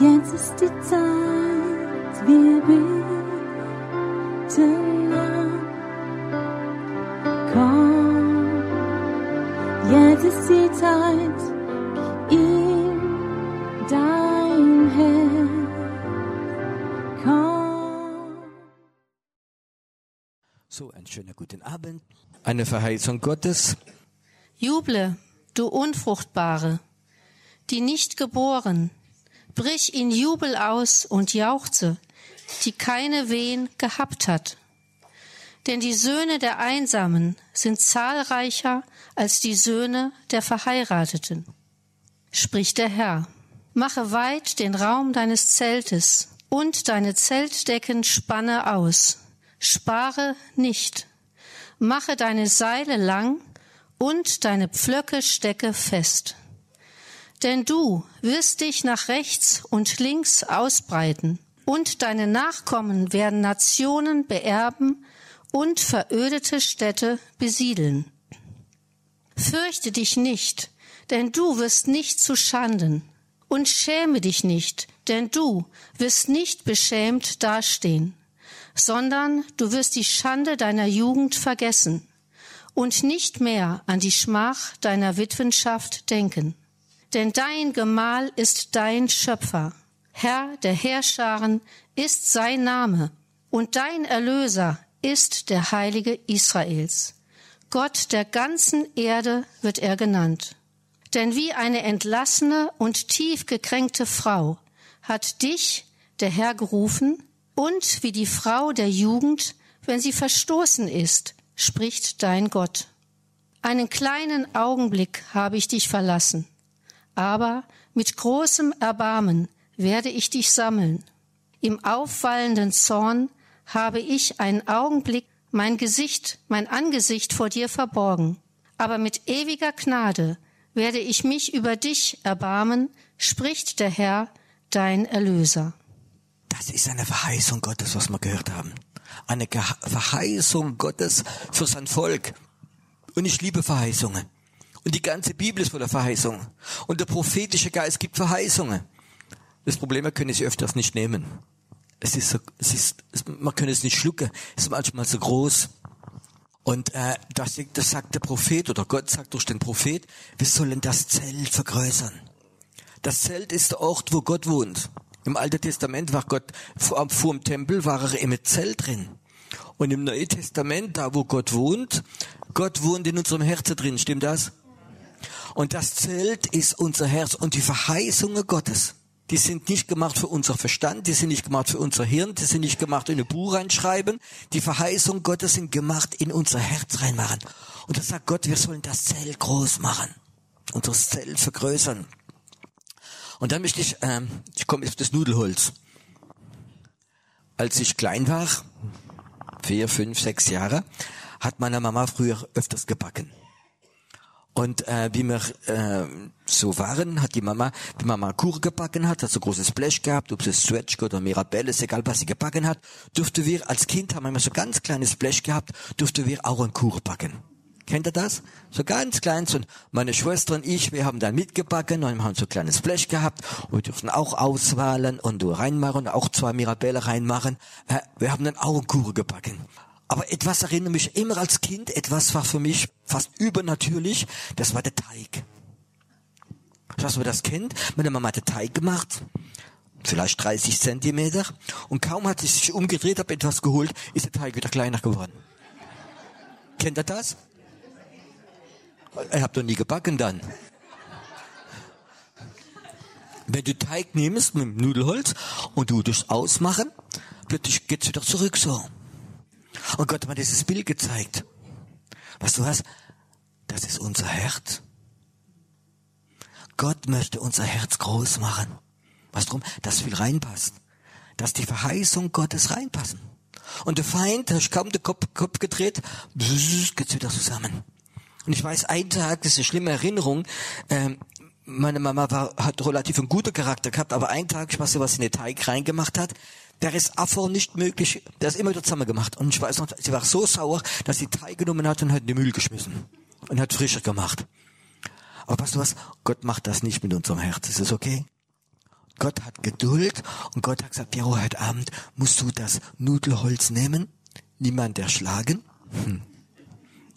Jetzt ist die Zeit, wir beten an. Komm, jetzt ist die Zeit, gib ihm dein Herz. Komm. So, einen schönen guten Abend. Eine Verheißung Gottes. Juble, du Unfruchtbare, die nicht geboren, brich in Jubel aus und jauchze, die keine Wehen gehabt hat. Denn die Söhne der Einsamen sind zahlreicher als die Söhne der Verheirateten. Spricht der Herr, mache weit den Raum deines Zeltes und deine Zeltdecken spanne aus, spare nicht, mache deine Seile lang und deine Pflöcke stecke fest. Denn du wirst dich nach rechts und links ausbreiten, und deine Nachkommen werden Nationen beerben und verödete Städte besiedeln. Fürchte dich nicht, denn du wirst nicht zu Schanden, und schäme dich nicht, denn du wirst nicht beschämt dastehen, sondern du wirst die Schande deiner Jugend vergessen und nicht mehr an die Schmach deiner Witwenschaft denken. Denn dein Gemahl ist dein Schöpfer. Herr der Heerscharen ist sein Name und dein Erlöser ist der Heilige Israels. Gott der ganzen Erde wird er genannt. Denn wie eine entlassene und tief gekränkte Frau hat dich der Herr gerufen und wie die Frau der Jugend, wenn sie verstoßen ist, spricht dein Gott. Einen kleinen Augenblick habe ich dich verlassen aber mit großem Erbarmen werde ich dich sammeln. Im aufwallenden Zorn habe ich einen Augenblick mein Gesicht, mein Angesicht vor dir verborgen, aber mit ewiger Gnade werde ich mich über dich erbarmen, spricht der Herr, dein Erlöser. Das ist eine Verheißung Gottes, was wir gehört haben. Eine Verheißung Gottes für sein Volk. Und ich liebe Verheißungen. Und die ganze Bibel ist voller Verheißungen. Und der prophetische Geist gibt Verheißungen. Das Problem, wir können sie öfters nicht nehmen. Es ist so, es ist, man kann es nicht schlucken. Es ist manchmal so groß. Und äh, das, das sagt der Prophet oder Gott sagt durch den Prophet, wir sollen das Zelt vergrößern. Das Zelt ist der Ort, wo Gott wohnt. Im Alten Testament war Gott vor, vor dem Tempel war er im Zelt drin. Und im Neuen Testament, da wo Gott wohnt, Gott wohnt in unserem Herzen drin. Stimmt das? Und das Zelt ist unser Herz und die Verheißungen Gottes. Die sind nicht gemacht für unser Verstand, die sind nicht gemacht für unser Hirn, die sind nicht gemacht in ein Buch reinschreiben. Die Verheißungen Gottes sind gemacht in unser Herz reinmachen. Und da sagt Gott, wir sollen das Zelt groß machen. Unser Zelt vergrößern. Und dann möchte ich, ähm, ich komme jetzt auf das Nudelholz. Als ich klein war, vier, fünf, sechs Jahre, hat meine Mama früher öfters gebacken. Und äh, wie wir äh, so waren, hat die Mama, die Mama Kuchen gebacken hat, hat so großes Blech gehabt, ob es Swetschke oder Mirabelle, ist egal, was sie gebacken hat, durfte wir, als Kind haben wir immer so ganz kleines Blech gehabt, durfte wir auch einen Kuchen backen. Kennt ihr das? So ganz kleins und meine Schwester und ich, wir haben dann mitgebacken und haben so ein kleines Blech gehabt und wir durften auch auswahlen und du reinmachen, auch zwei Mirabelle reinmachen. Äh, wir haben dann auch einen Kuchen gebacken. Aber etwas erinnert mich immer als Kind, etwas war für mich fast übernatürlich, das war der Teig. Ich weiß, ob ihr das kennt. Meine Mama hat den Teig gemacht, vielleicht 30 Zentimeter, und kaum hat sie sich umgedreht, hat etwas geholt, ist der Teig wieder kleiner geworden. Kennt ihr das? Ihr habt doch nie gebacken dann. Wenn du Teig nimmst mit dem Nudelholz und du durchs Ausmachen, plötzlich geht's wieder zurück so. Und Gott hat mir dieses Bild gezeigt. Was du hast, das ist unser Herz. Gott möchte unser Herz groß machen. Was drum? Dass viel reinpasst. Dass die Verheißung Gottes reinpassen. Und der Feind, da kaum den Kopf, Kopf gedreht, geht's wieder zusammen. Und ich weiß, ein Tag, das ist eine schlimme Erinnerung, ähm, meine Mama war, hat relativ einen guten Charakter gehabt, aber ein Tag, ich weiß nicht, was sie in den Teig reingemacht hat, der ist einfach nicht möglich, der ist immer wieder zusammen gemacht. Und ich weiß noch, sie war so sauer, dass sie Teig genommen hat und hat in die Müll geschmissen. Und hat frischer gemacht. Aber weißt du was? Gott macht das nicht mit unserem Herz. Ist es okay? Gott hat Geduld und Gott hat gesagt, Piero, heute Abend musst du das Nudelholz nehmen, niemand erschlagen. Hm.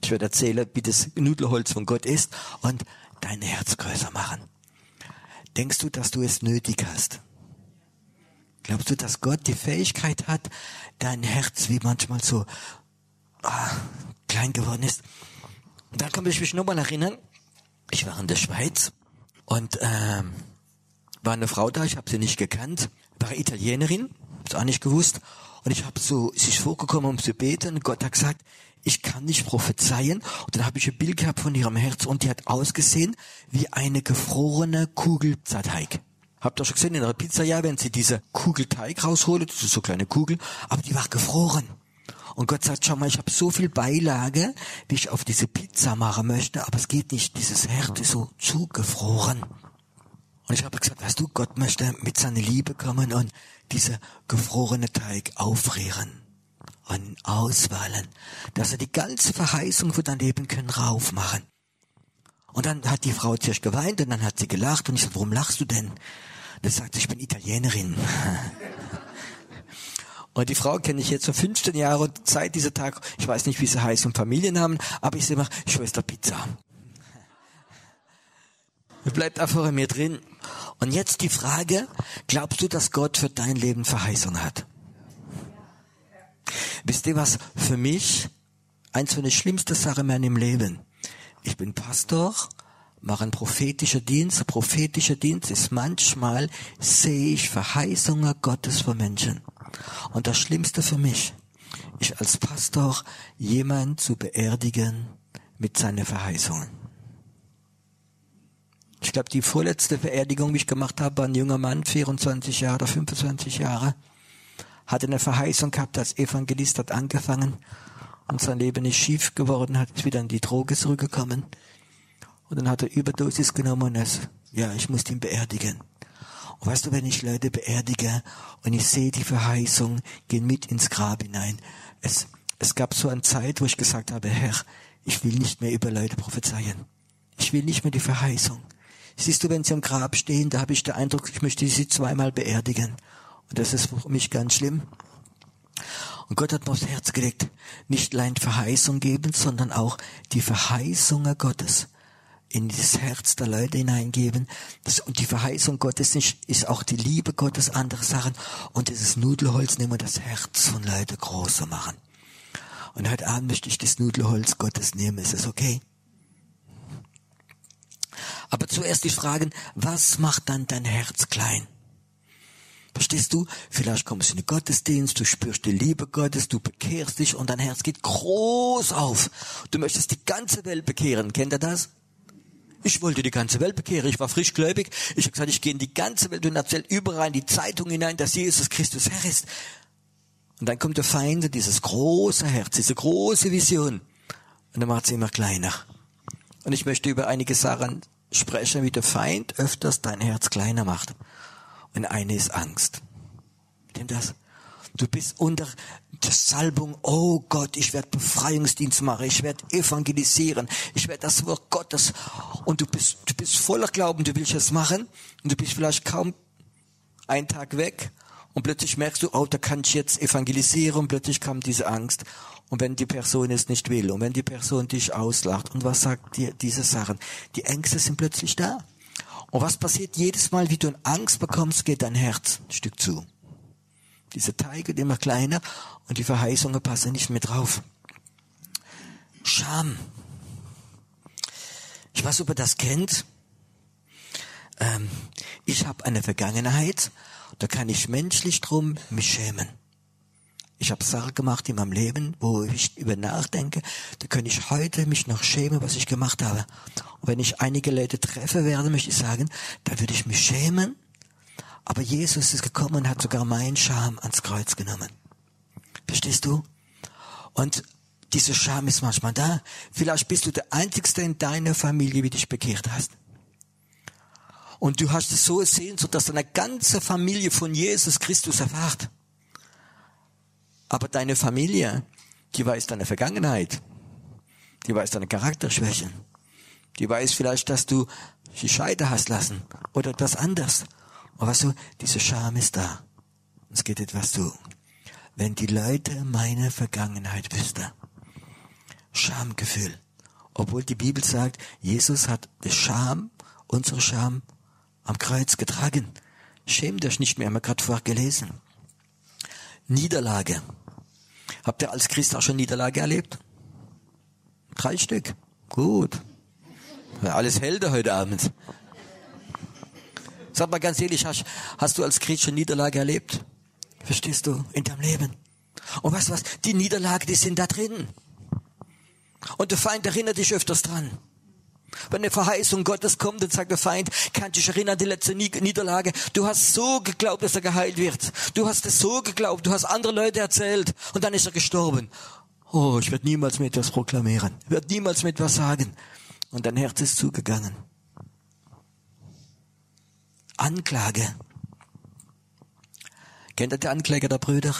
Ich werde erzählen, wie das Nudelholz von Gott ist und dein Herz größer machen. Denkst du, dass du es nötig hast? Glaubst du, dass Gott die Fähigkeit hat, dein Herz, wie manchmal so ah, klein geworden ist? Da kann ich mich nochmal erinnern, ich war in der Schweiz und ähm, war eine Frau da, ich habe sie nicht gekannt, war Italienerin, hab's auch nicht gewusst. Und ich habe so sich vorgekommen, um zu beten. Und Gott hat gesagt, ich kann nicht prophezeien. Und dann habe ich ein Bild gehabt von ihrem Herz und die hat ausgesehen wie eine gefrorene Kugel Teig. Habt ihr schon gesehen, in einer Pizza, ja, wenn sie diese Kugel Teig rausholen, das ist so kleine Kugel, aber die war gefroren. Und Gott sagt, schau mal, ich habe so viel Beilage, wie ich auf diese Pizza machen möchte, aber es geht nicht, dieses Herz ist so zugefroren. Und ich habe gesagt, weißt du, Gott möchte mit seiner Liebe kommen und dieser gefrorene Teig aufrieren und auswahlen, dass er die ganze Verheißung für dein Leben können raufmachen. Und dann hat die Frau zuerst geweint und dann hat sie gelacht und ich sagte, warum lachst du denn? Das sagt, ich bin Italienerin. Und die Frau kenne ich jetzt schon 15 Jahre und seit dieser Tag, ich weiß nicht, wie sie heißt und Familiennamen, aber ich sehe immer Schwester Pizza. Bleibt einfach in mir drin. Und jetzt die Frage, glaubst du, dass Gott für dein Leben Verheißung hat? Wisst ihr was? Für mich eins von den schlimmsten Sachen in meinem Leben. Ich bin Pastor, mache einen prophetischen Dienst. Prophetischer Dienst ist manchmal, sehe ich Verheißungen Gottes für Menschen. Und das Schlimmste für mich, ist als Pastor jemand zu beerdigen mit seinen Verheißungen. Ich glaube, die vorletzte Beerdigung, die ich gemacht habe, war ein junger Mann, 24 Jahre oder 25 Jahre, hatte eine Verheißung gehabt als Evangelist, hat angefangen und sein Leben ist schief geworden, hat wieder in die Droge zurückgekommen und dann hat er Überdosis genommen und es, ja, ich musste ihn beerdigen. Und weißt du, wenn ich Leute beerdige und ich sehe die Verheißung, gehen mit ins Grab hinein. Es, es gab so eine Zeit, wo ich gesagt habe, Herr, ich will nicht mehr über Leute prophezeien. Ich will nicht mehr die Verheißung. Siehst du, wenn sie am Grab stehen, da habe ich den Eindruck, ich möchte sie zweimal beerdigen. Und das ist für mich ganz schlimm. Und Gott hat mir aufs Herz gelegt, nicht allein Verheißung geben, sondern auch die Verheißungen Gottes in das Herz der Leute hineingeben. Das, und die Verheißung Gottes ist, ist auch die Liebe Gottes, andere Sachen. Und dieses Nudelholz nehmen und das Herz von Leuten größer machen. Und heute Abend möchte ich das Nudelholz Gottes nehmen. Ist es okay? Aber zuerst die Fragen, was macht dann dein Herz klein? Verstehst du? Vielleicht kommst du in den Gottesdienst, du spürst die Liebe Gottes, du bekehrst dich und dein Herz geht groß auf. Du möchtest die ganze Welt bekehren. Kennt ihr das? Ich wollte die ganze Welt bekehren. Ich war frischgläubig. Ich habe gesagt, ich gehe in die ganze Welt und erzähle überall in die Zeitung hinein, dass Jesus Christus Herr ist. Und dann kommt der Feind, dieses große Herz, diese große Vision. Und dann macht sie immer kleiner. Und ich möchte über einige Sachen sprechen, wie der Feind öfters dein Herz kleiner macht. Und eine ist Angst. Denn das? Du bist unter der Salbung, oh Gott, ich werde Befreiungsdienst machen, ich werde evangelisieren, ich werde das Wort Gottes. Und du bist, du bist voller Glauben, du willst es machen. Und du bist vielleicht kaum einen Tag weg. Und plötzlich merkst du, oh, da kann ich jetzt evangelisieren. Und plötzlich kam diese Angst. Und wenn die Person es nicht will und wenn die Person dich auslacht und was sagt dir diese Sachen, die Ängste sind plötzlich da. Und was passiert jedes Mal, wie du Angst bekommst, geht dein Herz ein Stück zu. Diese Teig wird immer kleiner und die Verheißungen passen nicht mehr drauf. Scham. Ich weiß, ob ihr das kennt. Ähm, ich habe eine Vergangenheit, da kann ich menschlich drum mich schämen. Ich habe Sachen gemacht in meinem Leben, wo ich über nachdenke, da kann ich heute mich noch schämen, was ich gemacht habe. Und wenn ich einige Leute treffe werde, möchte ich sagen, da würde ich mich schämen. Aber Jesus ist gekommen und hat sogar meinen Scham ans Kreuz genommen. Verstehst du? Und diese Scham ist manchmal da. Vielleicht bist du der Einzigste in deiner Familie, wie dich bekehrt hast. Und du hast es so gesehen, so dass deine ganze Familie von Jesus Christus erfahrt. Aber deine Familie, die weiß deine Vergangenheit. Die weiß deine Charakterschwächen. Die weiß vielleicht, dass du die Scheide hast lassen oder etwas anderes. Und weißt du, diese Scham ist da. Es geht etwas zu. Wenn die Leute meine Vergangenheit wüssten. Schamgefühl. Obwohl die Bibel sagt, Jesus hat die Scham, unsere Scham, am Kreuz getragen. Schämt euch nicht mehr, haben wir gerade vorher gelesen. Niederlage. Habt ihr als Christ auch schon Niederlage erlebt? Drei Stück. Gut. Alles Helden heute Abend. Sag mal ganz ehrlich, hast, hast du als Christ Niederlage erlebt? Verstehst du? In deinem Leben. Und weißt du was? Die Niederlage, die sind da drin. Und der Feind erinnert dich öfters dran. Wenn eine Verheißung Gottes kommt, dann sagt der Feind, kann dich erinnern an die letzte Niederlage. Du hast so geglaubt, dass er geheilt wird. Du hast es so geglaubt. Du hast andere Leute erzählt. Und dann ist er gestorben. Oh, ich werde niemals mehr etwas proklamieren. Ich werde niemals mehr etwas sagen. Und dein Herz ist zugegangen. Anklage. Kennt ihr die Ankläger der Brüder?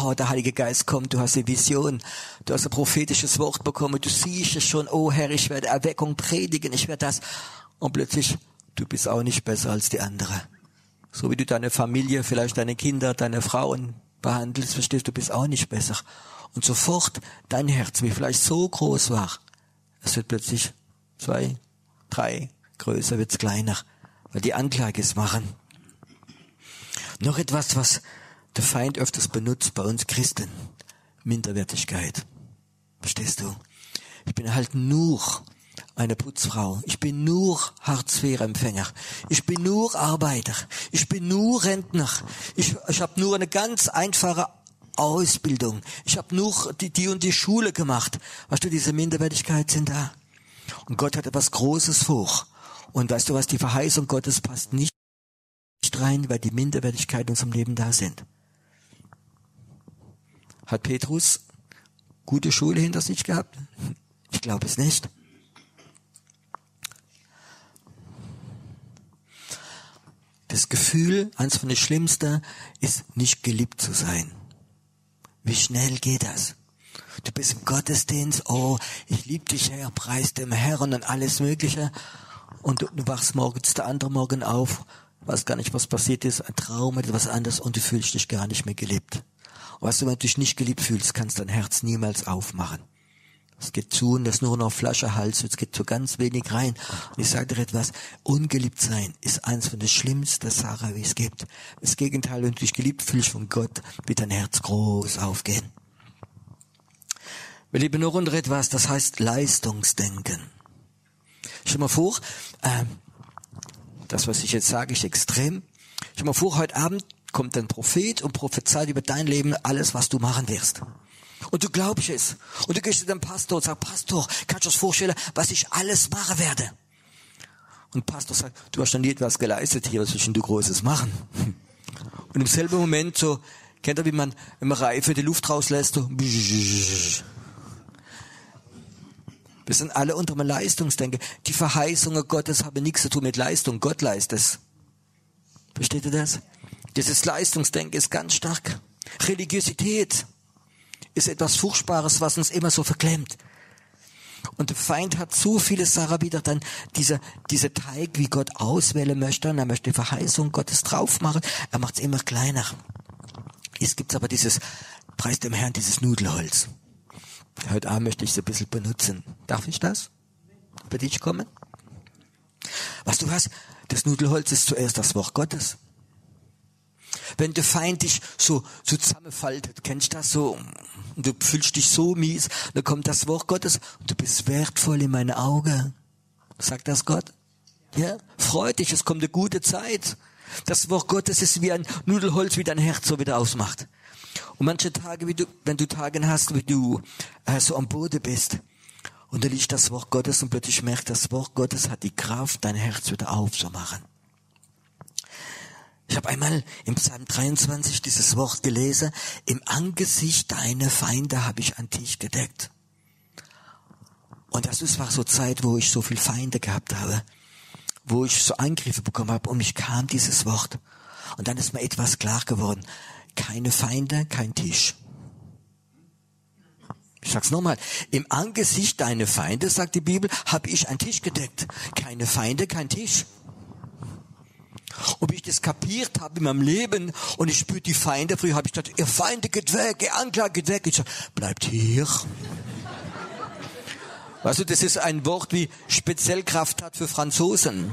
Oh, der Heilige Geist kommt, du hast eine Vision, du hast ein prophetisches Wort bekommen, du siehst es schon, oh Herr, ich werde Erweckung predigen, ich werde das. Und plötzlich, du bist auch nicht besser als die andere. So wie du deine Familie, vielleicht deine Kinder, deine Frauen behandelst, verstehst du, bist auch nicht besser. Und sofort dein Herz, wie vielleicht so groß war, es wird plötzlich zwei, drei, größer wird's kleiner, weil die Anklage es machen. Noch etwas, was der Feind öfters benutzt bei uns Christen. Minderwertigkeit. Verstehst du? Ich bin halt nur eine Putzfrau. Ich bin nur Hartz-IV-Empfänger. Ich bin nur Arbeiter. Ich bin nur Rentner. Ich, ich habe nur eine ganz einfache Ausbildung. Ich habe nur die, die und die Schule gemacht. Weißt du, diese Minderwertigkeit sind da. Und Gott hat etwas Großes vor. Und weißt du was, die Verheißung Gottes passt nicht rein, weil die Minderwertigkeit in unserem Leben da sind. Hat Petrus gute Schule hinter sich gehabt? Ich glaube es nicht. Das Gefühl, eins von den Schlimmsten, ist nicht geliebt zu sein. Wie schnell geht das? Du bist im Gottesdienst, oh, ich liebe dich, Herr, preis dem Herrn und alles Mögliche. Und du, wachst morgens der andere Morgen auf, weißt gar nicht, was passiert ist, ein Traum, etwas anderes und du fühlst dich gar nicht mehr geliebt. Und weißt du, wenn du dich nicht geliebt fühlst, kannst dein Herz niemals aufmachen. Es geht zu und das nur noch Flasche Hals, es geht so ganz wenig rein. Und ich sage dir etwas, ungeliebt sein ist eins von den schlimmsten Sachen, wie es gibt. Das Gegenteil, wenn du dich geliebt fühlst von Gott, wird dein Herz groß aufgehen. Wir lieben noch unter etwas, das heißt Leistungsdenken. Stell mal vor, äh, das, was ich jetzt sage, ist extrem. Stell mal vor, heute Abend kommt ein Prophet und prophezeit über dein Leben alles, was du machen wirst. Und du glaubst es. Und du gehst zu deinem Pastor und sagst, Pastor, kannst du dir vorstellen, was ich alles machen werde? Und Pastor sagt, du hast noch nie etwas geleistet hier, was willst du Großes machen? Und im selben Moment so, kennt ihr, wie man, wenn man Reife die Luft rauslässt, so, wir sind alle unter einem Leistungsdenken. Die Verheißungen Gottes haben nichts zu tun mit Leistung. Gott leistet es. Versteht ihr das? Dieses Leistungsdenken ist ganz stark. Religiosität ist etwas Furchtbares, was uns immer so verklemmt. Und der Feind hat so viele Sachen wieder dann dieser, dieser Teig, wie Gott auswählen möchte, und er möchte die Verheißung Gottes drauf machen. Er macht es immer kleiner. Es gibt aber dieses, preis dem Herrn, dieses Nudelholz. Heute Abend möchte ich es ein bisschen benutzen. Darf ich das? Bei dich kommen? Was du hast, das Nudelholz ist zuerst das Wort Gottes. Wenn der Feind dich so, so zusammenfaltet, kennst du das so? Du fühlst dich so mies, dann kommt das Wort Gottes und du bist wertvoll in meinen Augen. Sagt das Gott? Ja? Freut dich, es kommt eine gute Zeit. Das Wort Gottes ist wie ein Nudelholz, wie dein Herz so wieder ausmacht. Und manche Tage, wie du, wenn du Tage hast, wie du äh, so am Boden bist, und da liegt das Wort Gottes und plötzlich merkt, das Wort Gottes hat die Kraft, dein Herz wieder aufzumachen. Ich habe einmal im Psalm 23 dieses Wort gelesen, im Angesicht deiner Feinde habe ich an Tisch gedeckt. Und das ist war so Zeit, wo ich so viel Feinde gehabt habe, wo ich so Angriffe bekommen habe und mich kam dieses Wort. Und dann ist mir etwas klar geworden. Keine Feinde, kein Tisch. Ich sag's nochmal. Im Angesicht deiner Feinde, sagt die Bibel, habe ich einen Tisch gedeckt. Keine Feinde, kein Tisch. Wie ich das kapiert habe in meinem Leben und ich spüre die Feinde, früher habe ich gedacht, ihr Feinde geht weg, ihr Anklage geht weg. Ich sage, bleibt hier. Weißt du, das ist ein Wort wie speziell Kraft hat für Franzosen.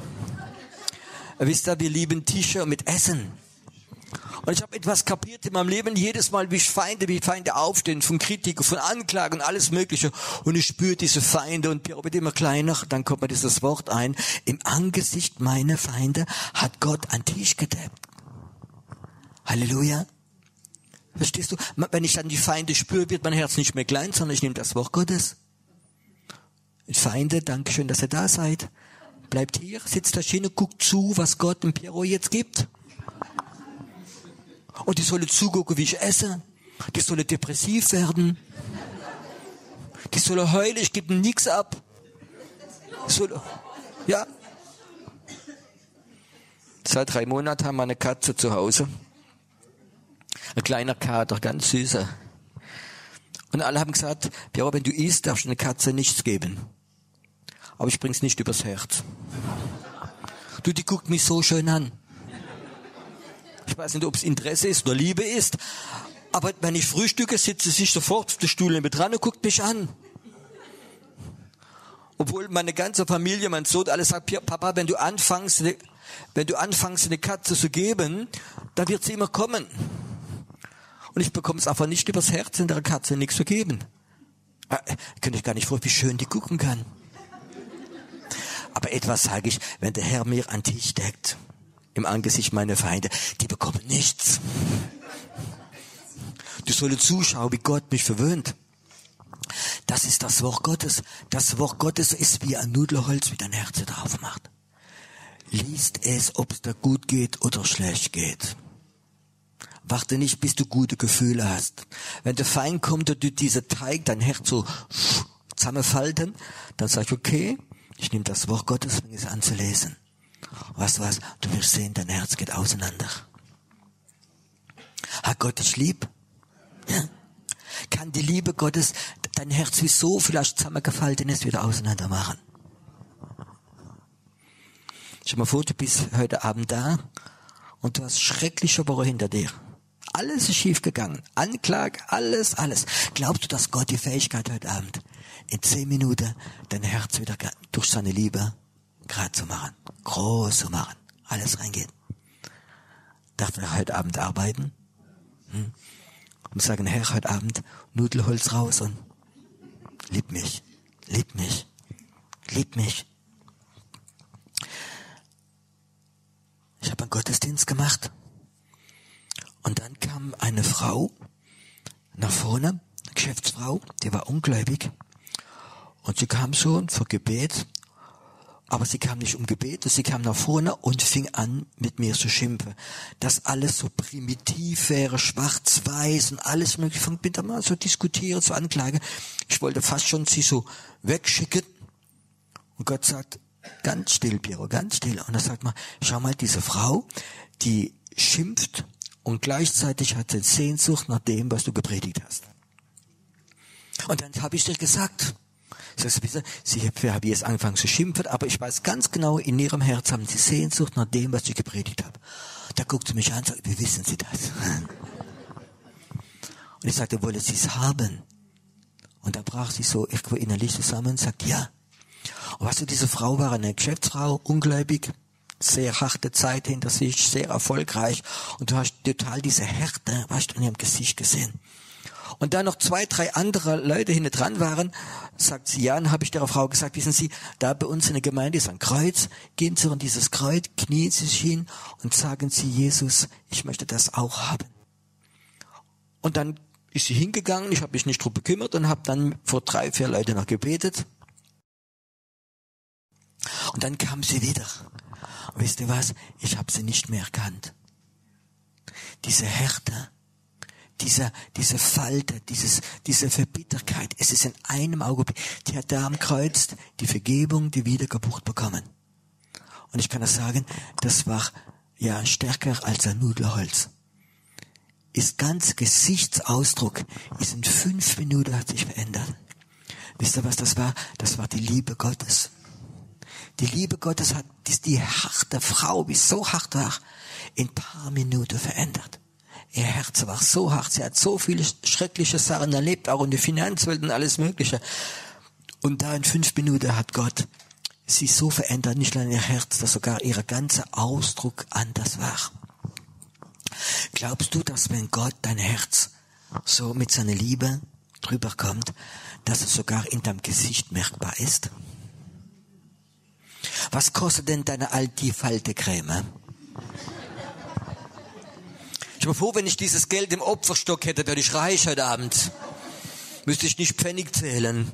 Wisst ihr, wir lieben Tische mit Essen. Und ich habe etwas kapiert in meinem Leben, jedes Mal, wie Feinde, wie Feinde aufstehen, von Kritik, von Anklagen und alles Mögliche. Und ich spüre diese Feinde und Pierre wird immer kleiner. Dann kommt mir dieses Wort ein. Im Angesicht meiner Feinde hat Gott einen Tisch gedeckt. Halleluja. Verstehst du? Wenn ich dann die Feinde spüre, wird mein Herz nicht mehr klein, sondern ich nehme das Wort Gottes. Feinde, danke schön, dass ihr da seid. Bleibt hier, sitzt da schön und guckt zu, was Gott dem Piero jetzt gibt. Und die sollen zugucken, wie ich esse. Die sollen depressiv werden. Die sollen heulen, ich gebe nichts ab. Soll, ja. Seit drei Monaten haben wir eine Katze zu Hause. Ein kleiner Kater, ganz süßer. Und alle haben gesagt, Piero, wenn du isst, darfst du eine Katze nichts geben. Aber ich bring's nicht übers Herz. Du, die guckt mich so schön an. Ich weiß nicht, ob es Interesse ist oder Liebe ist. Aber wenn ich frühstücke, sitzt sie sich sofort auf der Stuhl neben dran und guckt mich an. Obwohl meine ganze Familie, mein Sohn, alles sagt, Papa, wenn du anfängst, wenn du anfängst, eine Katze zu geben, dann wird sie immer kommen. Und ich bekomme es einfach nicht übers Herz, in der Katze nichts zu geben. Ah, könnte ich gar nicht vor, wie schön die gucken kann. Aber etwas sage ich, wenn der Herr mir an Tisch deckt, im Angesicht meiner Feinde, die bekommen nichts. Du sollst zuschauen, wie Gott mich verwöhnt. Das ist das Wort Gottes. Das Wort Gottes ist wie ein Nudelholz, wie dein Herz drauf macht. Liest es, ob es dir gut geht oder schlecht geht. Warte nicht, bis du gute Gefühle hast. Wenn der Feind kommt und du diese Teig, dein Herz so zusammenfalten, dann sag ich, okay, ich nehme das Wort Gottes, fange es an zu lesen. Weißt du was? Du wirst sehen, dein Herz geht auseinander. Hat Gott dich lieb? Ja? Kann die Liebe Gottes dein Herz wie so vielleicht zusammengefalten ist wieder auseinander machen? Stell mal vor, du bist heute Abend da und du hast schreckliche Woche hinter dir. Alles ist schief gegangen. Anklage, alles, alles. Glaubst du, dass Gott die Fähigkeit heute Abend in zehn Minuten dein Herz wieder durch seine Liebe gerade zu machen, groß zu machen, alles reingeht. Darf er heute Abend arbeiten? Hm? Und sagen, Herr, heute Abend Nudelholz raus und lieb mich, lieb mich, lieb mich. Ich habe einen Gottesdienst gemacht und dann kam eine Frau nach vorne, eine Geschäftsfrau, die war ungläubig und sie kam schon vor Gebet, aber sie kam nicht um Gebet, sie kam nach vorne und fing an, mit mir zu schimpfen. Dass alles so primitiv wäre, schwarz-weiß und alles mögliche. Fängt mit mal so diskutieren, so anklagen. Ich wollte fast schon sie so wegschicken. Und Gott sagt, ganz still, Piero, ganz still. Und er sagt mal, schau mal, diese Frau, die schimpft und gleichzeitig hat sie Sehnsucht nach dem, was du gepredigt hast. Und dann habe ich dir gesagt, Sagst du, sie haben jetzt angefangen zu schimpfen, aber ich weiß ganz genau, in ihrem Herz haben sie Sehnsucht nach dem, was ich gepredigt habe. Da guckt sie mich an und sagt, wie wissen Sie das? Und ich sagte, wollen Sie es haben? Und da brach sie so irgendwo innerlich zusammen und sagt, ja. Und weißt du, diese Frau war eine Geschäftsfrau, ungläubig, sehr harte Zeit hinter sich, sehr erfolgreich. Und du hast total diese Härte, weißt du, in ihrem Gesicht gesehen und da noch zwei, drei andere Leute hinter dran waren, sagt sie, ja, dann habe ich der Frau gesagt, wissen Sie, da bei uns in der Gemeinde ist ein Kreuz, gehen Sie an dieses Kreuz, knien Sie sich hin und sagen Sie, Jesus, ich möchte das auch haben. Und dann ist sie hingegangen, ich habe mich nicht drum bekümmert und habe dann vor drei, vier Leute noch gebetet. Und dann kam sie wieder. Und wisst ihr was? Ich habe sie nicht mehr erkannt. Diese Härte, dieser, diese Falte, dieses, diese Verbitterkeit. Es ist in einem Augenblick. Die hat da am Kreuz die Vergebung, die Wiedergeburt bekommen. Und ich kann das sagen, das war ja stärker als ein Nudelholz. Ist ganz Gesichtsausdruck, ist in fünf Minuten hat sich verändert. Wisst ihr, was das war? Das war die Liebe Gottes. Die Liebe Gottes hat die, die harte Frau, wie so hart war, in paar Minuten verändert. Ihr Herz war so hart, sie hat so viele schreckliche Sachen erlebt, auch in der Finanzwelt und alles Mögliche. Und da in fünf Minuten hat Gott sie so verändert, nicht nur ihr Herz, dass sogar ihr ganzer Ausdruck anders war. Glaubst du, dass wenn Gott dein Herz so mit seiner Liebe drüber kommt, dass es sogar in deinem Gesicht merkbar ist? Was kostet denn deine alte Faltecreme? Ich bin froh, wenn ich dieses Geld im Opferstock hätte, wäre ich reich heute Abend. Müsste ich nicht Pfennig zählen.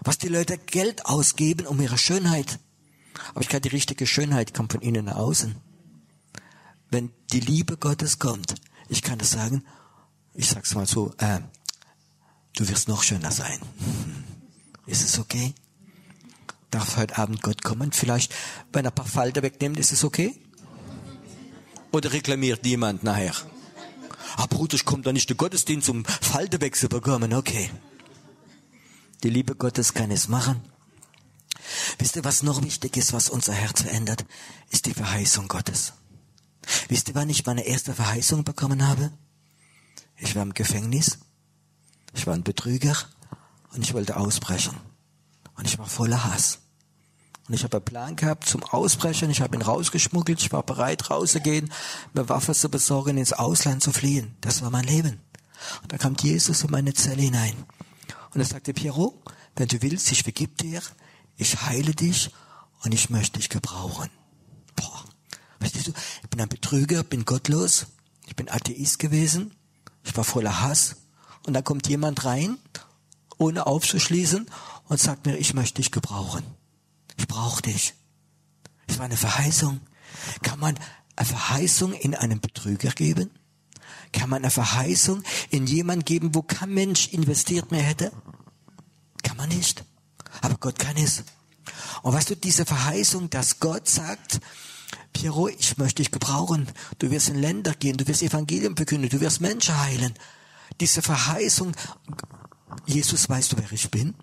Was die Leute Geld ausgeben um ihre Schönheit. Aber ich kann die richtige Schönheit kommt von innen nach außen. Wenn die Liebe Gottes kommt, ich kann das sagen, ich sag's mal so, äh, du wirst noch schöner sein. Ist es okay? Darf heute Abend Gott kommen? Vielleicht, wenn er ein paar Falter wegnimmt, ist es okay? Oder reklamiert jemand nachher? Ah, Bruder, ich komme da nicht in den Gottesdienst, um Falte zu bekommen. Okay. Die Liebe Gottes kann es machen. Wisst ihr, was noch wichtig ist, was unser Herz verändert? Ist die Verheißung Gottes. Wisst ihr, wann ich meine erste Verheißung bekommen habe? Ich war im Gefängnis. Ich war ein Betrüger und ich wollte ausbrechen. Und ich war voller Hass. Und ich habe einen Plan gehabt zum Ausbrechen. Ich habe ihn rausgeschmuggelt. Ich war bereit, rauszugehen, mir Waffe zu besorgen, ins Ausland zu fliehen. Das war mein Leben. Und da kam Jesus in meine Zelle hinein. Und er sagte, Piero, wenn du willst, ich vergib dir, ich heile dich und ich möchte dich gebrauchen. Boah. Weißt du, ich bin ein Betrüger, bin gottlos, ich bin Atheist gewesen, ich war voller Hass. Und da kommt jemand rein, ohne aufzuschließen, und sagt mir, ich möchte dich gebrauchen. Ich brauche dich. Es war eine Verheißung. Kann man eine Verheißung in einen Betrüger geben? Kann man eine Verheißung in jemand geben, wo kein Mensch investiert mehr hätte? Kann man nicht. Aber Gott kann es. Und weißt du, diese Verheißung, dass Gott sagt, Piero, ich möchte dich gebrauchen. Du wirst in Länder gehen, du wirst Evangelium verkünden, du wirst Menschen heilen. Diese Verheißung, Jesus, weißt du, wer ich bin?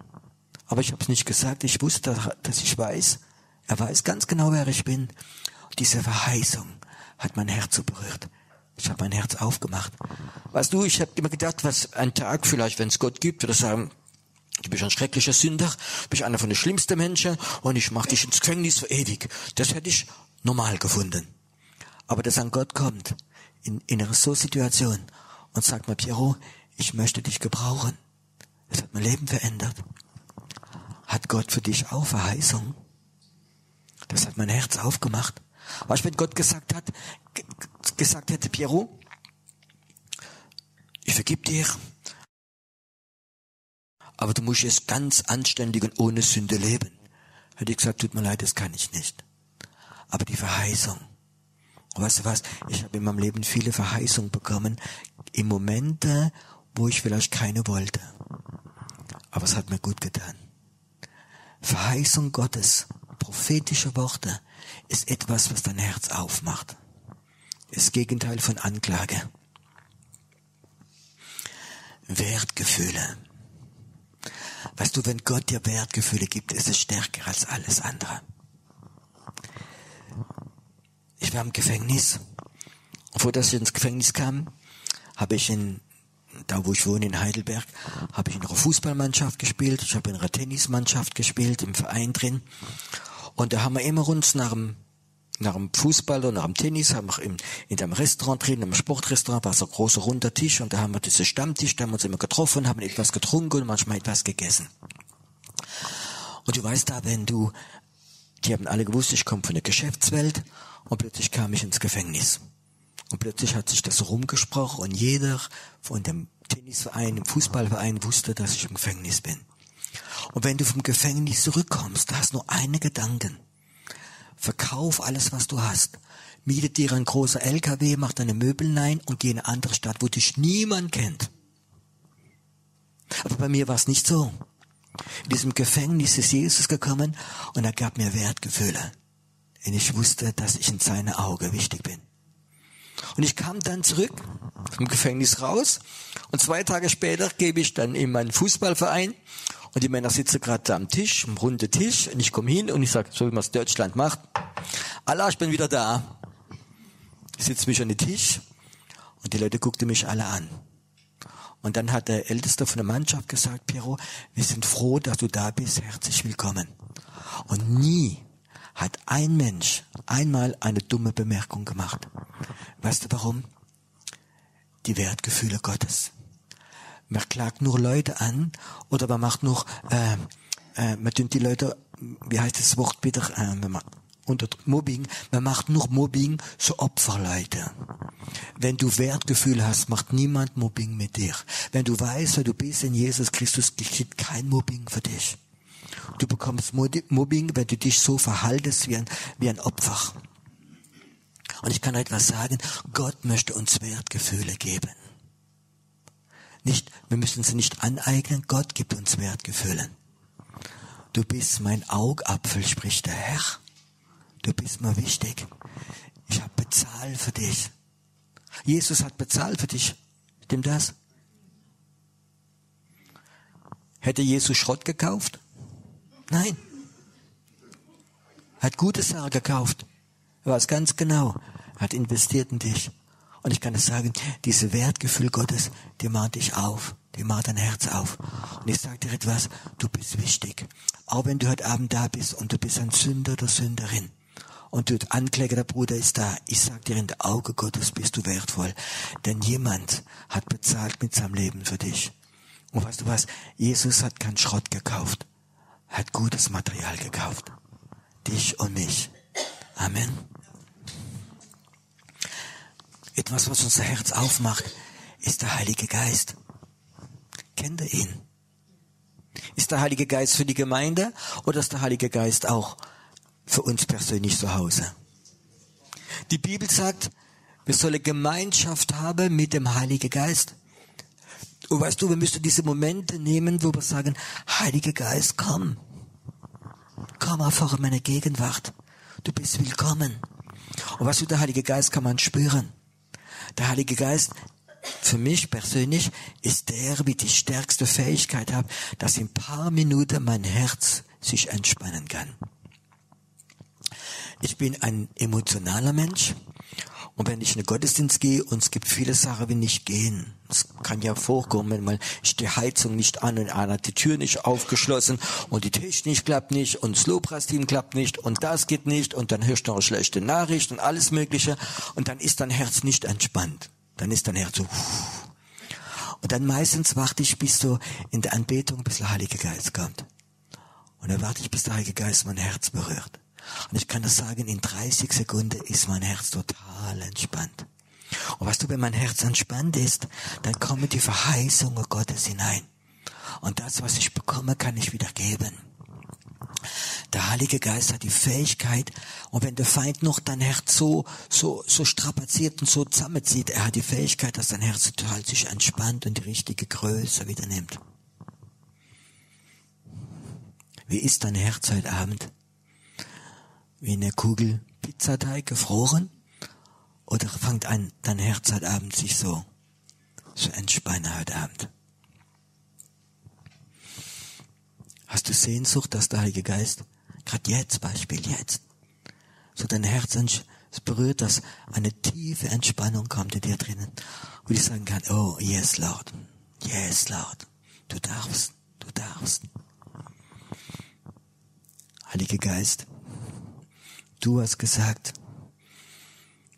Aber ich habe es nicht gesagt. Ich wusste, dass ich weiß. Er weiß ganz genau, wer ich bin. Diese Verheißung hat mein Herz so berührt. Ich habe mein Herz aufgemacht. Weißt du, ich habe immer gedacht, was ein Tag vielleicht, wenn es Gott gibt, würde sagen, du bist ein schrecklicher Sünder, du bist einer von den schlimmsten Menschen und ich mache dich ins Gefängnis für ewig. Das hätte ich normal gefunden. Aber dass ein Gott kommt in, in eine so Situation und sagt mir, Piero, ich möchte dich gebrauchen. Das hat mein Leben verändert. Hat Gott für dich auch Verheißung? Das hat mein Herz aufgemacht. Du, wenn Gott gesagt hat, gesagt hätte, Piero, ich vergib dir, aber du musst jetzt ganz anständig und ohne Sünde leben. Hätte ich gesagt, tut mir leid, das kann ich nicht. Aber die Verheißung. Weißt du was? Ich habe in meinem Leben viele Verheißungen bekommen, im Momente, wo ich vielleicht keine wollte. Aber es hat mir gut getan. Verheißung Gottes, prophetische Worte, ist etwas, was dein Herz aufmacht. Ist Gegenteil von Anklage. Wertgefühle. Weißt du, wenn Gott dir Wertgefühle gibt, ist es stärker als alles andere. Ich war im Gefängnis. Bevor dass ich ins Gefängnis kam, habe ich in da wo ich wohne in Heidelberg, habe ich in einer Fußballmannschaft gespielt, ich habe in einer Tennismannschaft gespielt, im Verein drin. Und da haben wir immer uns nach dem, nach dem Fußball oder nach dem Tennis, haben wir in, in einem Restaurant drin, im Sportrestaurant, war so ein großer runder Tisch und da haben wir diesen Stammtisch, da haben wir uns immer getroffen, haben etwas getrunken und manchmal etwas gegessen. Und du weißt da, wenn du, die haben alle gewusst, ich komme von der Geschäftswelt und plötzlich kam ich ins Gefängnis. Und plötzlich hat sich das rumgesprochen und jeder von dem Tennisverein, dem Fußballverein wusste, dass ich im Gefängnis bin. Und wenn du vom Gefängnis zurückkommst, da hast nur einen Gedanken. Verkauf alles, was du hast. Miete dir ein großer LKW, mach deine Möbel hinein und geh in eine andere Stadt, wo dich niemand kennt. Aber bei mir war es nicht so. In diesem Gefängnis ist Jesus gekommen und er gab mir Wertgefühle. Und ich wusste, dass ich in seine Augen wichtig bin. Und ich kam dann zurück vom Gefängnis raus und zwei Tage später gebe ich dann in meinen Fußballverein Und die Männer sitzen gerade da am Tisch, am runden Tisch, und ich komme hin und ich sage, so wie man es Deutschland macht, Allah, ich bin wieder da. Ich sitze mich an den Tisch und die Leute guckten mich alle an. Und dann hat der Älteste von der Mannschaft gesagt, Piero, wir sind froh, dass du da bist, herzlich willkommen. Und nie hat ein Mensch einmal eine dumme Bemerkung gemacht. Weißt du warum? Die Wertgefühle Gottes. Man klagt nur Leute an oder man macht nur, äh, äh, man tut die Leute, wie heißt das Wort bitte, äh, unter Mobbing, man macht nur Mobbing zu Opferleute. Wenn du Wertgefühl hast, macht niemand Mobbing mit dir. Wenn du weißt, wer du bist in Jesus Christus, geschieht kein Mobbing für dich. Du bekommst Mobbing, wenn du dich so verhaltest wie ein, wie ein Opfer. Und ich kann etwas sagen, Gott möchte uns Wertgefühle geben. Nicht, wir müssen sie nicht aneignen, Gott gibt uns Wertgefühle. Du bist mein Augapfel, spricht der Herr. Du bist mir wichtig. Ich habe bezahlt für dich. Jesus hat bezahlt für dich. Stimmt das? Hätte Jesus Schrott gekauft? Nein. Hat gute Sachen gekauft. Er weiß ganz genau. Hat investiert in dich. Und ich kann es sagen, diese Wertgefühl Gottes, die mahnt dich auf. Die macht dein Herz auf. Und ich sage dir etwas, du bist wichtig. Auch wenn du heute Abend da bist und du bist ein Sünder oder Sünderin. Und du Ankläger, der Bruder ist da. Ich sag dir, in der Auge Gottes bist du wertvoll. Denn jemand hat bezahlt mit seinem Leben für dich. Und weißt du was? Jesus hat keinen Schrott gekauft hat gutes Material gekauft. Dich und mich. Amen. Etwas, was unser Herz aufmacht, ist der Heilige Geist. Kennt ihr ihn? Ist der Heilige Geist für die Gemeinde oder ist der Heilige Geist auch für uns persönlich zu Hause? Die Bibel sagt, wir sollen Gemeinschaft haben mit dem Heiligen Geist. Und weißt du, wir müssen diese Momente nehmen, wo wir sagen, Heiliger Geist, komm. Komm einfach in meine Gegenwart. Du bist willkommen. Und was du, der Heilige Geist kann man spüren. Der Heilige Geist, für mich persönlich, ist der, wie die stärkste Fähigkeit hat, dass in paar Minuten mein Herz sich entspannen kann. Ich bin ein emotionaler Mensch und wenn ich in den Gottesdienst gehe und es gibt viele Sachen, die nicht gehen. Es kann ja vorkommen, wenn man die Heizung nicht an und einer hat die Tür nicht aufgeschlossen und die Technik klappt nicht und das Lobpreisteam klappt nicht und das geht nicht und dann hörst du noch eine schlechte Nachricht und alles mögliche und dann ist dein Herz nicht entspannt. Dann ist dein Herz so. Und dann meistens warte ich bis so in der Anbetung, bis der Heilige Geist kommt. Und dann warte ich, bis der Heilige Geist mein Herz berührt. Und ich kann das sagen, in 30 Sekunden ist mein Herz total entspannt. Und weißt du, wenn mein Herz entspannt ist, dann kommen die Verheißungen Gottes hinein. Und das, was ich bekomme, kann ich wieder geben. Der Heilige Geist hat die Fähigkeit, und wenn der Feind noch dein Herz so, so, so strapaziert und so zusammenzieht, er hat die Fähigkeit, dass dein Herz total sich entspannt und die richtige Größe wieder nimmt. Wie ist dein Herz heute Abend? Wie eine Kugel Pizzateig gefroren? Oder fängt an, dein Herz heute Abend sich so zu entspannen heute Abend? Hast du Sehnsucht, dass der Heilige Geist, gerade jetzt, Beispiel jetzt, so dein Herz berührt, dass eine tiefe Entspannung kommt in dir drinnen, wo ich sagen kann, oh, yes, Lord, yes, Lord, du darfst, du darfst. Heiliger Geist, Du hast gesagt,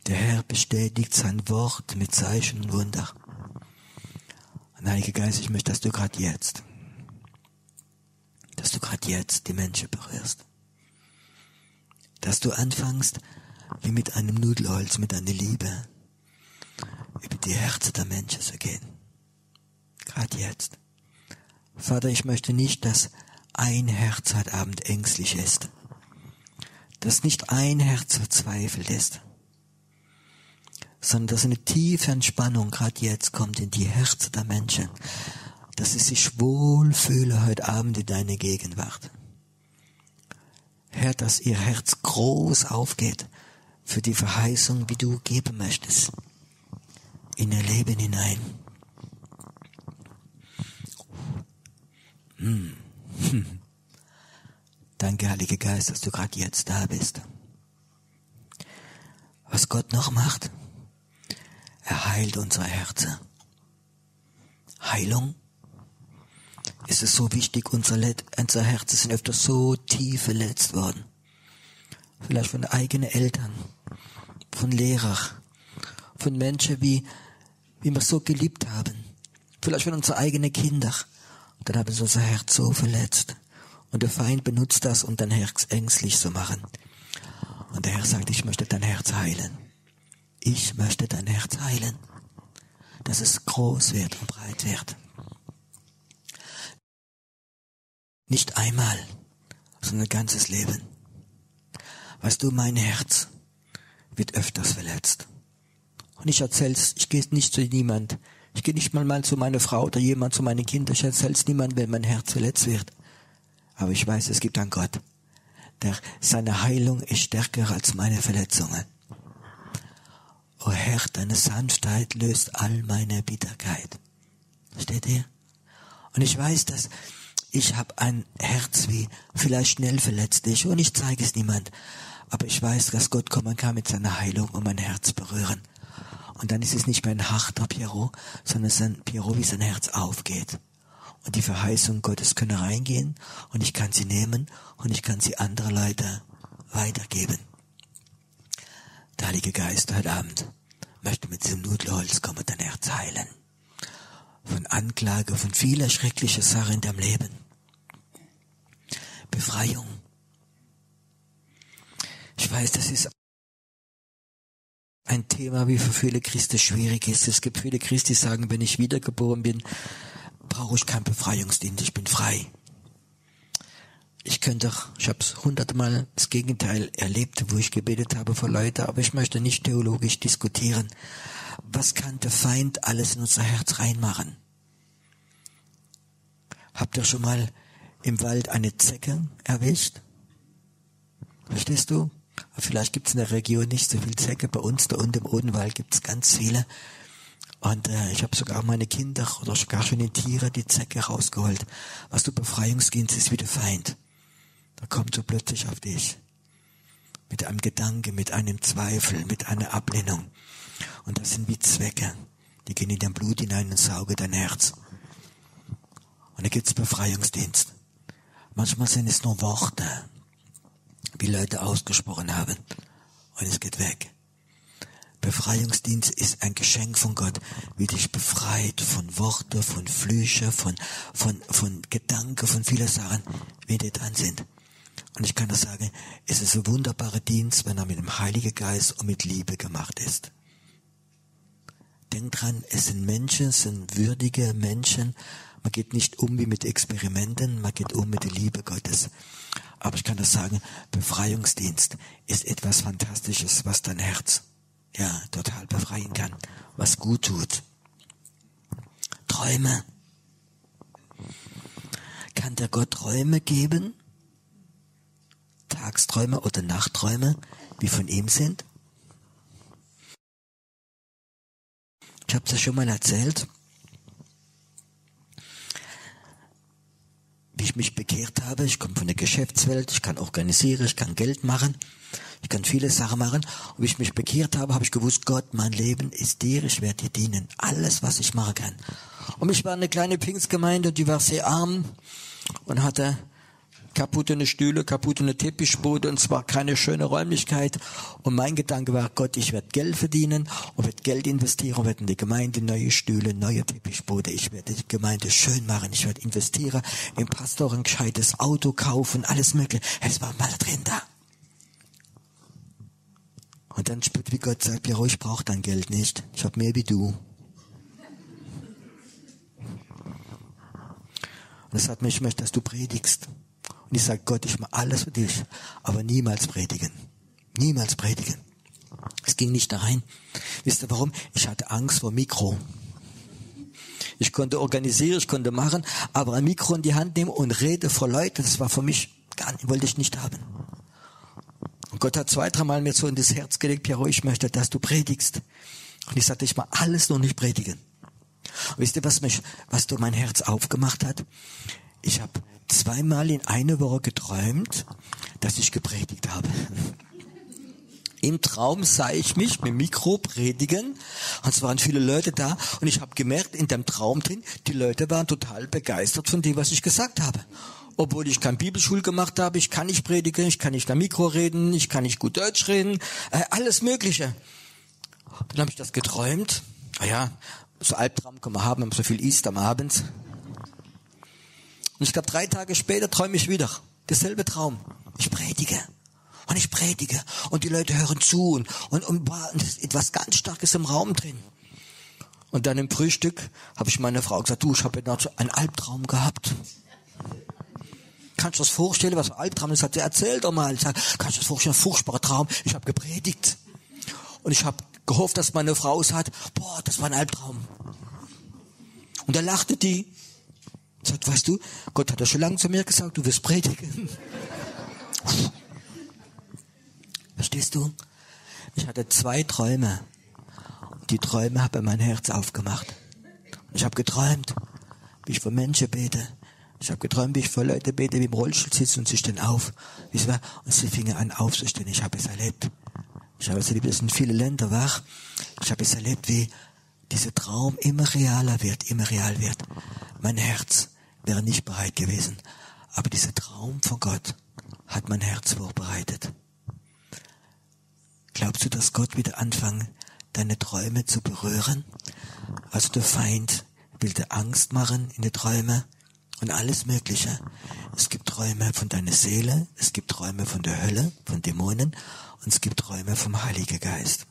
der Herr bestätigt sein Wort mit Zeichen und Wunder. Und Heiliger Geist, ich möchte, dass du gerade jetzt, dass du gerade jetzt die Menschen berührst. Dass du anfängst, wie mit einem Nudelholz, mit einer Liebe, über die Herzen der Menschen zu gehen. Gerade jetzt. Vater, ich möchte nicht, dass ein Herz heute Abend ängstlich ist dass nicht ein Herz verzweifelt ist, sondern dass eine tiefe Entspannung gerade jetzt kommt in die Herzen der Menschen, dass sie sich wohlfühlen heute Abend in deine Gegenwart. Herr, dass ihr Herz groß aufgeht für die Verheißung, wie du geben möchtest, in ihr Leben hinein. Hm. Danke, Heiliger Geist, dass du gerade jetzt da bist. Was Gott noch macht, er heilt unsere Herzen. Heilung ist es so wichtig, unser, Let unser Herzen sind öfter so tief verletzt worden. Vielleicht von eigenen Eltern, von Lehrern, von Menschen, wie, wie wir so geliebt haben. Vielleicht von unseren eigenen Kindern. Dann haben sie unser Herz so verletzt. Und der Feind benutzt das, um dein Herz ängstlich zu machen. Und der Herr sagt, ich möchte dein Herz heilen. Ich möchte dein Herz heilen, dass es groß wird und breit wird. Nicht einmal, sondern ein ganzes Leben. Weißt du, mein Herz wird öfters verletzt. Und ich erzähl's, ich gehe nicht zu niemand. Ich gehe nicht mal mal zu meiner Frau oder jemand zu meinen Kindern. Ich erzähl's niemand, wenn mein Herz verletzt wird. Aber ich weiß, es gibt einen Gott, der seine Heilung ist stärker als meine Verletzungen. O Herr, deine Sanftheit löst all meine Bitterkeit. Steht ihr? Und ich weiß, dass ich habe ein Herz wie vielleicht schnell verletzt dich und ich zeige es niemand. Aber ich weiß, dass Gott kommen kann mit seiner Heilung und mein Herz berühren. Und dann ist es nicht mehr ein harter Pierrot, sondern es ist ein Pierrot, wie sein Herz aufgeht und die Verheißung Gottes können reingehen und ich kann sie nehmen und ich kann sie andere Leute weitergeben. Der Heilige Geist heute Abend möchte mit diesem Nudelholz kommen und dein Herz heilen. Von Anklage, von vieler schrecklicher Sachen in deinem Leben. Befreiung. Ich weiß, das ist ein Thema, wie für viele Christen schwierig ist. Es gibt viele Christen, die sagen, wenn ich wiedergeboren bin, brauche ich keinen Befreiungsdienst, ich bin frei. Ich könnte, ich habe es hundertmal das Gegenteil erlebt, wo ich gebetet habe vor Leute, aber ich möchte nicht theologisch diskutieren. Was kann der Feind alles in unser Herz reinmachen? Habt ihr schon mal im Wald eine Zecke erwischt? Verstehst du? Vielleicht gibt es in der Region nicht so viel Zecke. Bei uns da unten im Odenwald gibt es ganz viele. Und äh, ich habe sogar meine Kinder oder sogar schon die Tiere die Zecke rausgeholt. Was du Befreiungsdienst ist wie der Feind. Da kommt so plötzlich auf dich. Mit einem Gedanke, mit einem Zweifel, mit einer Ablehnung. Und das sind wie Zwecke. Die gehen in dein Blut hinein und saugen dein Herz. Und da gibt's Befreiungsdienst. Manchmal sind es nur Worte, wie Leute ausgesprochen haben. Und es geht weg. Befreiungsdienst ist ein Geschenk von Gott, wie dich befreit von Worte, von Flüche, von, von, von Gedanken, von vielen Sachen, wie die dran sind. Und ich kann das sagen, es ist ein wunderbarer Dienst, wenn er mit dem Heiligen Geist und mit Liebe gemacht ist. Denk dran, es sind Menschen, es sind würdige Menschen. Man geht nicht um wie mit Experimenten, man geht um mit der Liebe Gottes. Aber ich kann das sagen, Befreiungsdienst ist etwas Fantastisches, was dein Herz ja, total befreien kann, was gut tut. Träume. Kann der Gott Träume geben? Tagsträume oder Nachtträume, wie von ihm sind? Ich habe es ja schon mal erzählt, wie ich mich bekehrt habe. Ich komme von der Geschäftswelt, ich kann organisieren, ich kann Geld machen. Ich kann viele Sachen machen. Und wie ich mich bekehrt habe, habe ich gewusst, Gott, mein Leben ist dir, ich werde dir dienen. Alles, was ich machen kann. Und ich war eine kleine Pfingstgemeinde, die war sehr arm und hatte kaputte Stühle, kaputte Teppichboote und zwar keine schöne Räumlichkeit. Und mein Gedanke war, Gott, ich werde Geld verdienen und werde Geld investieren und werde in die Gemeinde neue Stühle, neue Teppichboote. Ich werde die Gemeinde schön machen. Ich werde investieren im Pastor ein gescheites Auto kaufen, alles mögliche. Es war mal drin da. Und dann spürt, wie Gott sagt, ja, ich brauche dein Geld nicht. Ich habe mehr wie du. Und er sagt mir, ich möchte, dass du predigst. Und ich sage, Gott, ich mache alles für dich, aber niemals predigen. Niemals predigen. Es ging nicht da rein. Wisst ihr warum? Ich hatte Angst vor Mikro. Ich konnte organisieren, ich konnte machen, aber ein Mikro in die Hand nehmen und rede vor Leuten, das war für mich gar nicht, wollte ich nicht haben. Gott hat zwei, dreimal mir so in das Herz gelegt, Piero, ich möchte, dass du predigst. Und ich sagte, ich mal alles nur nicht predigen. Und wisst ihr, was mich, was du mein Herz aufgemacht hat? Ich habe zweimal in einer Woche geträumt, dass ich gepredigt habe. Im Traum sah ich mich mit Mikro predigen und es waren viele Leute da und ich habe gemerkt in dem Traum drin, die Leute waren total begeistert von dem, was ich gesagt habe. Obwohl ich kein Bibelschul gemacht habe, ich kann nicht predigen, ich kann nicht am Mikro reden, ich kann nicht gut Deutsch reden, äh, alles Mögliche. Dann habe ich das geträumt. Naja, so Albtraum kann man haben, man so viel isst am Abend. Und ich glaube, drei Tage später träume ich wieder. Derselbe Traum. Ich predige. Und ich predige. Und die Leute hören zu. Und, und, und, und etwas ganz Starkes im Raum drin. Und dann im Frühstück habe ich meiner Frau gesagt, du, ich habe noch einen Albtraum gehabt. Kannst du das vorstellen, was ein Albtraum ist? Hat sie erzählt doch mal. Sag, kannst du das vorstellen, furchtbarer Traum? Ich habe gepredigt. Und ich habe gehofft, dass meine Frau sagt, boah, das war ein Albtraum. Und da lachte die. Sagt, weißt du, Gott hat ja schon lange zu mir gesagt, du wirst predigen. Verstehst du? Ich hatte zwei Träume. Die Träume haben mein Herz aufgemacht. Ich habe geträumt, wie ich für Menschen bete. Ich habe geträumt, wie ich für Leute bete, wie im Rollstuhl sitzen und sie stehen auf. Und sie fingen an aufzustehen. Ich habe es erlebt. Ich habe es erlebt, es sind viele Länder wach. Ich habe es erlebt, wie dieser Traum immer realer wird, immer real wird. Mein Herz wäre nicht bereit gewesen. Aber dieser Traum von Gott hat mein Herz vorbereitet. Glaubst du, dass Gott wieder anfangen, deine Träume zu berühren? Also der Feind will dir Angst machen in die Träume und alles Mögliche. Es gibt Träume von deiner Seele, es gibt Träume von der Hölle, von Dämonen und es gibt Träume vom Heiligen Geist.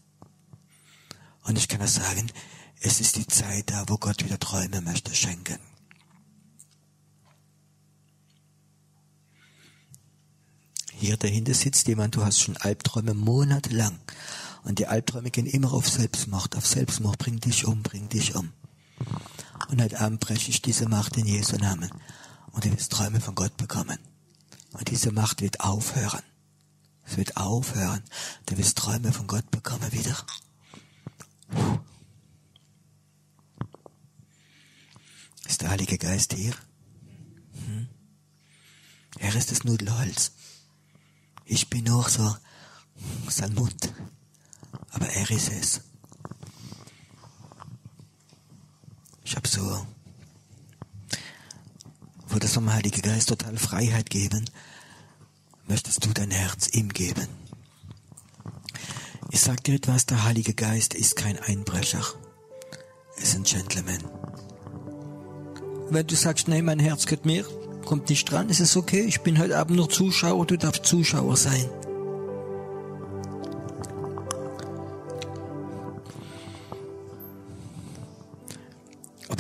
Und ich kann das sagen, es ist die Zeit da, wo Gott wieder Träume möchte schenken. Hier dahinter sitzt jemand, du hast schon Albträume monatelang. Und die Albträume gehen immer auf Selbstmord, auf Selbstmord, bring dich um, bring dich um. Und heute Abend breche ich diese Macht in Jesu Namen. Und du wirst Träume von Gott bekommen. Und diese Macht wird aufhören. Es wird aufhören. Du wirst Träume von Gott bekommen wieder. Ist der Heilige Geist hier? Hm? Er ist das Nudelholz. Ich bin nur so sein Mund. Aber er ist es. Ich habe so, wo das vom Heiligen Geist total Freiheit geben, möchtest du dein Herz ihm geben. Ich sag dir etwas, der Heilige Geist ist kein Einbrecher. Er ist ein Gentleman. Wenn du sagst, nein, mein Herz gehört mir, kommt nicht dran, ist es okay. Ich bin heute Abend nur Zuschauer, du darfst Zuschauer sein.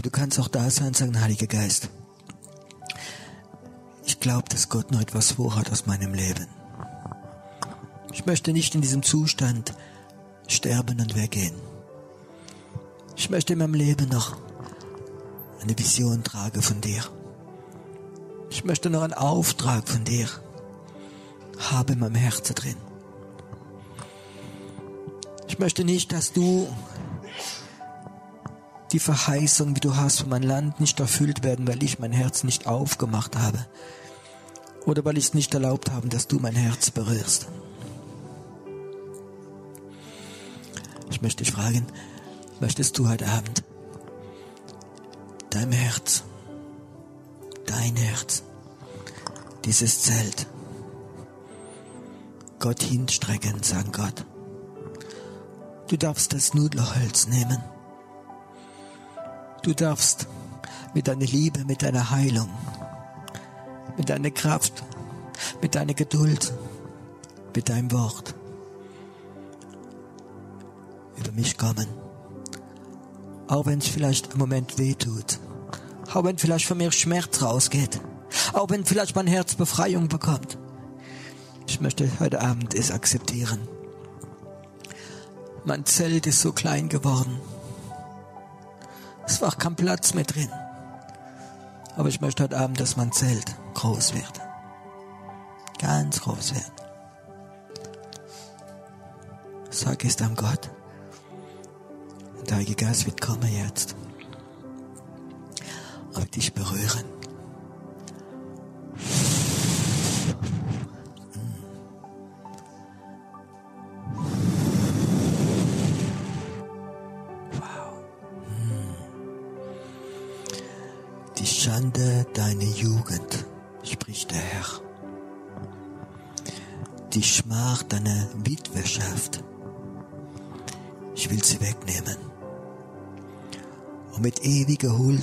Du kannst auch da sein und sagen, Heiliger Geist, ich glaube, dass Gott noch etwas vorhat aus meinem Leben. Ich möchte nicht in diesem Zustand sterben und weggehen. Ich möchte in meinem Leben noch eine Vision tragen von dir. Ich möchte noch einen Auftrag von dir haben in meinem Herzen drin. Ich möchte nicht, dass du die Verheißung, wie du hast für mein Land, nicht erfüllt werden, weil ich mein Herz nicht aufgemacht habe. Oder weil ich es nicht erlaubt habe, dass du mein Herz berührst. Ich möchte dich fragen, möchtest du heute Abend dein Herz, dein Herz, dieses Zelt, Gott hinstrecken, sagen Gott. Du darfst das Nudelholz nehmen. Du darfst mit deiner Liebe, mit deiner Heilung, mit deiner Kraft, mit deiner Geduld, mit deinem Wort über mich kommen. Auch wenn es vielleicht im Moment weh tut. Auch wenn vielleicht von mir Schmerz rausgeht. Auch wenn vielleicht mein Herz Befreiung bekommt. Ich möchte heute Abend es akzeptieren. Mein Zelt ist so klein geworden. Es war kein Platz mehr drin. Aber ich möchte heute Abend, dass mein Zelt groß wird. Ganz groß wird. Sag es dann Gott. Der Heilige Geist wird kommen jetzt. Und dich berühren.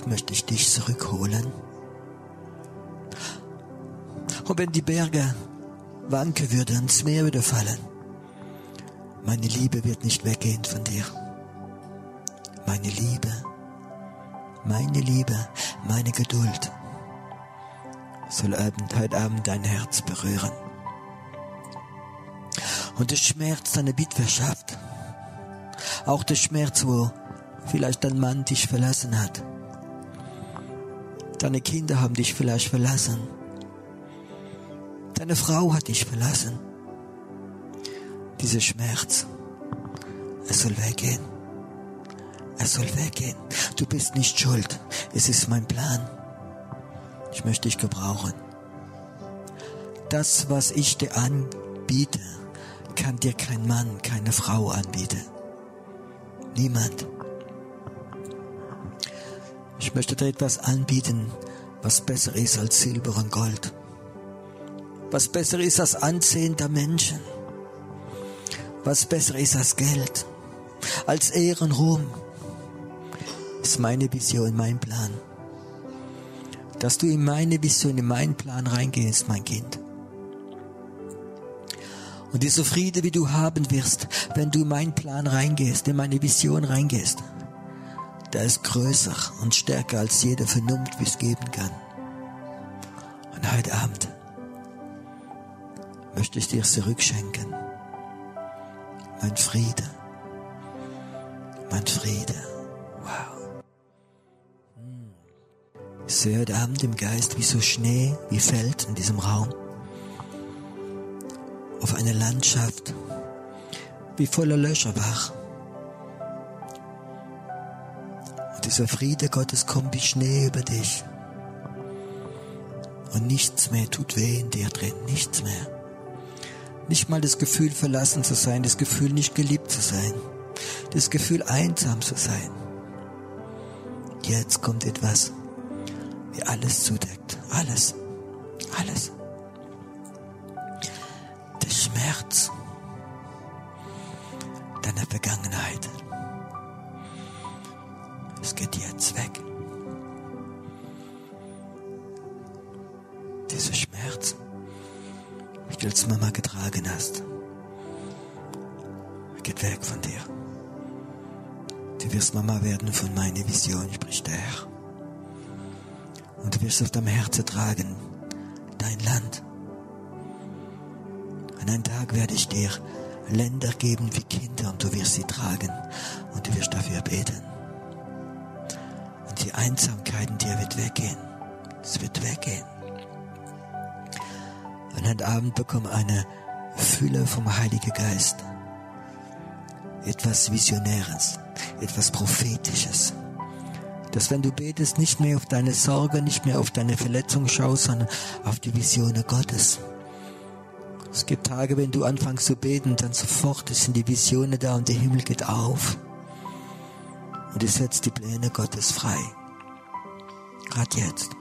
Huld möchte ich dich zurückholen. Und wenn die Berge wanken würden, ins Meer würde fallen, meine Liebe wird nicht weggehen von dir. Meine Liebe, meine Liebe, meine Geduld soll heute Abend dein Herz berühren. Und der Schmerz deiner Witwerschaft, auch der Schmerz, wo vielleicht dein Mann dich verlassen hat. Deine Kinder haben dich vielleicht verlassen. Deine Frau hat dich verlassen. Dieser Schmerz, es soll weggehen. Es soll weggehen. Du bist nicht schuld. Es ist mein Plan. Ich möchte dich gebrauchen. Das, was ich dir anbiete, kann dir kein Mann, keine Frau anbieten. Niemand. Ich möchte dir etwas anbieten, was besser ist als Silber und Gold. Was besser ist als Ansehen der Menschen. Was besser ist als Geld. Als Ehren, Ruhm. Ist meine Vision, mein Plan. Dass du in meine Vision, in meinen Plan reingehst, mein Kind. Und dieser Friede, wie du haben wirst, wenn du in meinen Plan reingehst, in meine Vision reingehst, der ist größer und stärker als jede Vernunft, wie es geben kann. Und heute Abend möchte ich dir zurückschenken. Mein Friede. Mein Friede. Wow. Hm. Ich sehe heute Abend im Geist, wie so Schnee, wie fällt in diesem Raum. Auf eine Landschaft, wie voller Löcher war. Dieser Friede Gottes kommt wie Schnee über dich. Und nichts mehr tut weh in dir drin, nichts mehr. Nicht mal das Gefühl verlassen zu sein, das Gefühl nicht geliebt zu sein, das Gefühl einsam zu sein. Jetzt kommt etwas, wie alles zudeckt, alles, alles. Der Schmerz deiner Vergangenheit als Mama getragen hast, geht weg von dir. Du wirst Mama werden von meiner Vision, spricht der Herr. Und du wirst auf deinem Herzen tragen, dein Land. An einem Tag werde ich dir Länder geben wie Kinder und du wirst sie tragen und du wirst dafür beten die Einsamkeit in dir wird weggehen. Es wird weggehen. Und heute Abend bekomm eine Fülle vom Heiligen Geist. Etwas Visionäres, etwas Prophetisches. Dass wenn du betest, nicht mehr auf deine Sorge, nicht mehr auf deine Verletzung schaust, sondern auf die Visionen Gottes. Es gibt Tage, wenn du anfängst zu beten, dann sofort sind die Visionen da und der Himmel geht auf und es setzt die Pläne Gottes frei. Gerade jetzt.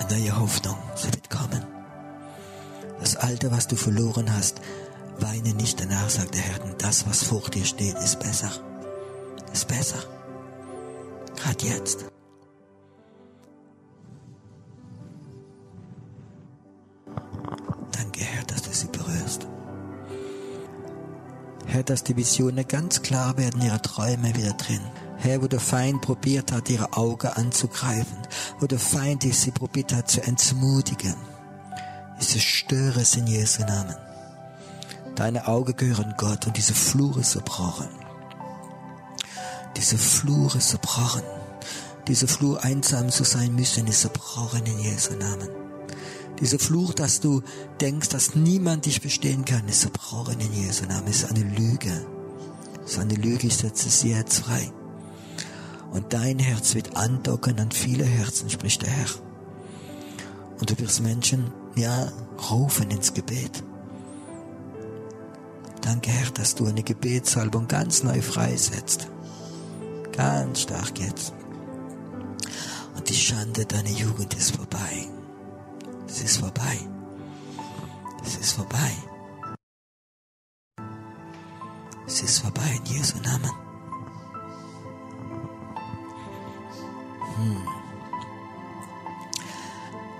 Eine neue Hoffnung, sie wird kommen. Das Alte, was du verloren hast, weine nicht danach, sagt der Herr, denn das, was vor dir steht, ist besser. Ist besser. Gerade jetzt. Danke, Herr, dass du sie berührst. Herr, dass die Visionen ganz klar werden, ihre Träume wieder drin. Herr, wo der Feind probiert hat, ihre Augen anzugreifen, wo der Feind sie probiert hat zu entmutigen. Ich zerstöre es in Jesu Namen. Deine Augen gehören Gott und diese Flur ist zerbrochen. Diese Flur ist zerbrochen. Diese Flur einsam zu sein müssen ist zerbrochen in Jesu Namen. Diese Fluch, dass du denkst, dass niemand dich verstehen kann, ist zerbrochen in Jesu Namen. Ist eine Lüge. Ist eine Lüge, ich setze sie jetzt frei. Und dein Herz wird andocken an viele Herzen, spricht der Herr. Und du wirst Menschen, ja, rufen ins Gebet. Danke, Herr, dass du eine Gebetsalbung ganz neu freisetzt. Ganz stark jetzt die Schande deiner Jugend ist vorbei. Es ist vorbei. Es ist vorbei. Es ist vorbei in Jesu Namen. Hm.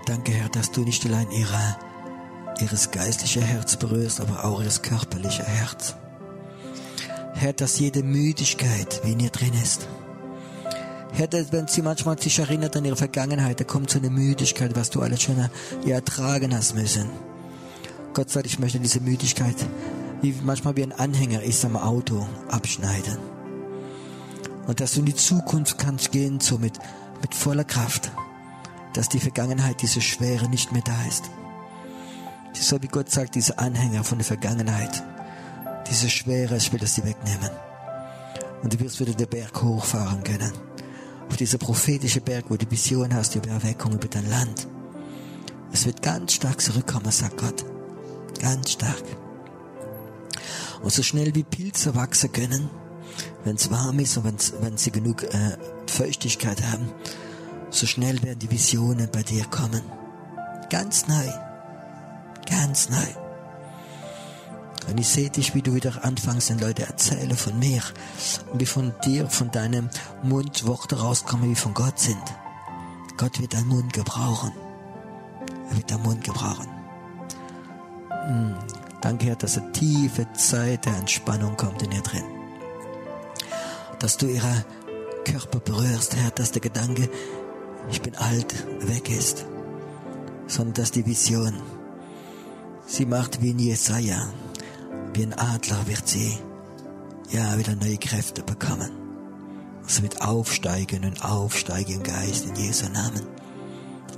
Danke, Herr, dass du nicht allein ihre, ihres geistliche Herz berührst, aber auch ihres körperliche Herz. Herr, dass jede Müdigkeit wie in ihr drin ist. Herr, wenn sie manchmal sich erinnert an ihre Vergangenheit, da kommt so eine Müdigkeit, was du alles schon ja, ertragen hast müssen. Gott sagt, ich möchte diese Müdigkeit, wie manchmal wie ein Anhänger ist am Auto, abschneiden. Und dass du in die Zukunft kannst gehen, so mit, mit voller Kraft, dass die Vergangenheit, diese Schwere nicht mehr da ist. So wie Gott sagt, diese Anhänger von der Vergangenheit, diese Schwere, ich will das sie wegnehmen. Und du wirst wieder den Berg hochfahren können. Auf dieser prophetische Berg, wo du Vision hast über Erweckung, über dein Land. Es wird ganz stark zurückkommen, sagt Gott. Ganz stark. Und so schnell wie Pilze wachsen können, wenn es warm ist und wenn sie genug äh, Feuchtigkeit haben, so schnell werden die Visionen bei dir kommen. Ganz neu. Ganz neu. Und ich sehe dich, wie du wieder anfängst, den Leuten erzählen von mir und wie von dir, von deinem Mund Worte rauskommen, wie von Gott sind. Gott wird deinen Mund gebrauchen. Er wird deinen Mund gebrauchen. Hm. Danke, Herr, dass eine tiefe Zeit der Entspannung kommt in ihr drin. Dass du ihre Körper berührst, Herr, dass der Gedanke, ich bin alt, weg ist. Sondern dass die Vision sie macht wie in Jesaja. Wie ein Adler wird sie ja wieder neue Kräfte bekommen. Sie wird aufsteigen und aufsteigen im Geist in Jesu Namen.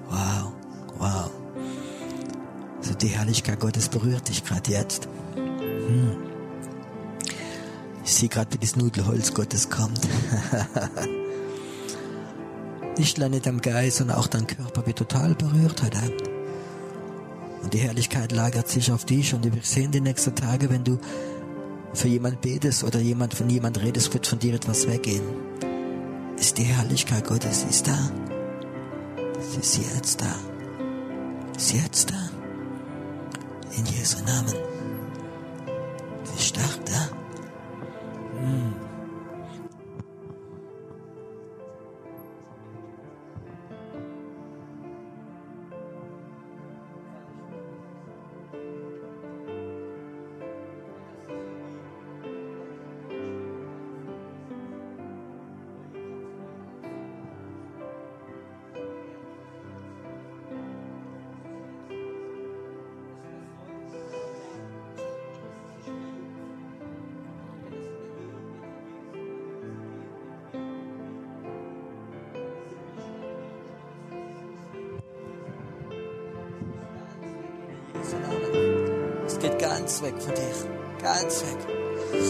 Wow, wow. Also die Herrlichkeit Gottes berührt dich gerade jetzt. Hm. Ich sehe gerade, wie das Nudelholz Gottes kommt. Nicht allein dein Geist, sondern auch dein Körper wird total berührt heute Abend. Und die Herrlichkeit lagert sich auf dich und wir sehen die nächsten Tage, wenn du für jemand betest oder jemand von jemand redest, wird von dir etwas weggehen. Ist die Herrlichkeit Gottes, ist da. Sie ist jetzt da. Sie ist jetzt da. In Jesu Namen. Es geht ganz weg von dir. Ganz weg.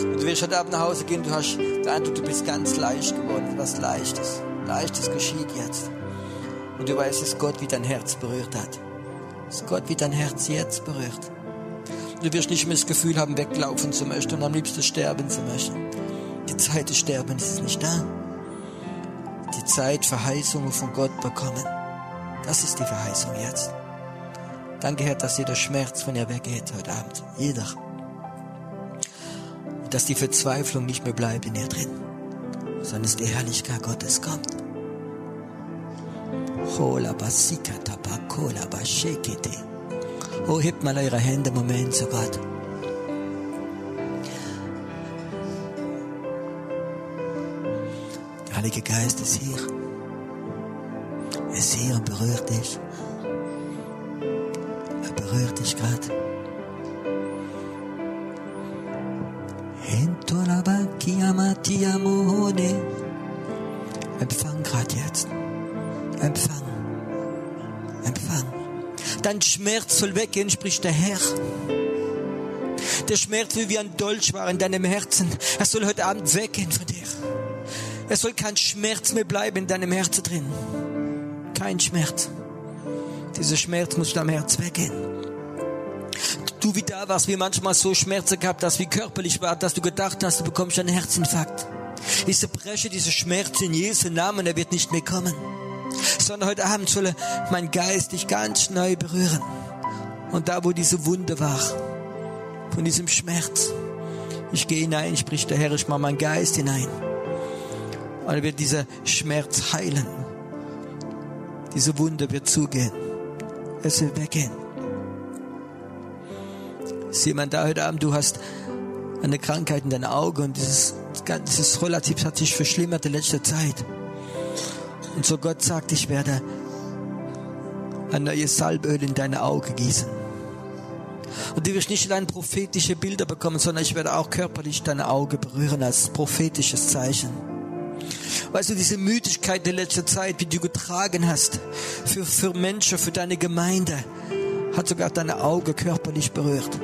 Und du wirst heute Abend nach Hause gehen, du hast den Eindruck, du bist ganz leicht geworden. Was Leichtes. Leichtes geschieht jetzt. Und du weißt, dass Gott wie dein Herz berührt hat. Dass Gott wie dein Herz jetzt berührt. Du wirst nicht mehr das Gefühl haben, weglaufen zu möchten und am liebsten sterben zu möchten. Die Zeit des Sterbens ist nicht da. Die Zeit, Verheißungen von Gott bekommen. Das ist die Verheißung jetzt. Danke, Herr, dass jeder Schmerz von ihr weggeht heute Abend. Jeder. Und dass die Verzweiflung nicht mehr bleibt in ihr drin, sondern dass die Herrlichkeit Gottes kommt. Oh, hebt mal eure Hände im Moment zu Gott. Der Heilige Geist ist hier. Er ist hier und berührt dich berührt dich gerade. Empfang gerade jetzt. Empfang. Empfang. Dein Schmerz soll weggehen, spricht der Herr. Der Schmerz will wie ein Dolch war in deinem Herzen. Er soll heute Abend weggehen von dir. Es soll kein Schmerz mehr bleiben in deinem Herzen drin. Kein Schmerz. Dieser Schmerz muss deinem Herz weggehen du wie da warst, wie manchmal so Schmerzen gehabt hast, wie körperlich war, dass du gedacht hast, du bekommst einen Herzinfarkt. Ich zerbreche diese Schmerzen in Jesu Namen, er wird nicht mehr kommen. sondern heute Abend soll mein Geist dich ganz neu berühren. Und da, wo diese Wunde war, von diesem Schmerz, ich gehe hinein, spricht der Herr, ich mache meinen Geist hinein. Und er wird dieser Schmerz heilen. Diese Wunde wird zugehen. Es wird weggehen. Ist jemand da heute Abend, du hast eine Krankheit in deinem Auge und dieses, dieses relativ hat sich verschlimmert in letzter Zeit. Und so Gott sagt, ich werde ein neues Salböl in deine Augen gießen. Und du wirst nicht allein prophetische Bilder bekommen, sondern ich werde auch körperlich deine Augen berühren als prophetisches Zeichen. Weißt du, diese Müdigkeit der letzten Zeit, wie du getragen hast, für, für Menschen, für deine Gemeinde, hat sogar deine Augen körperlich berührt.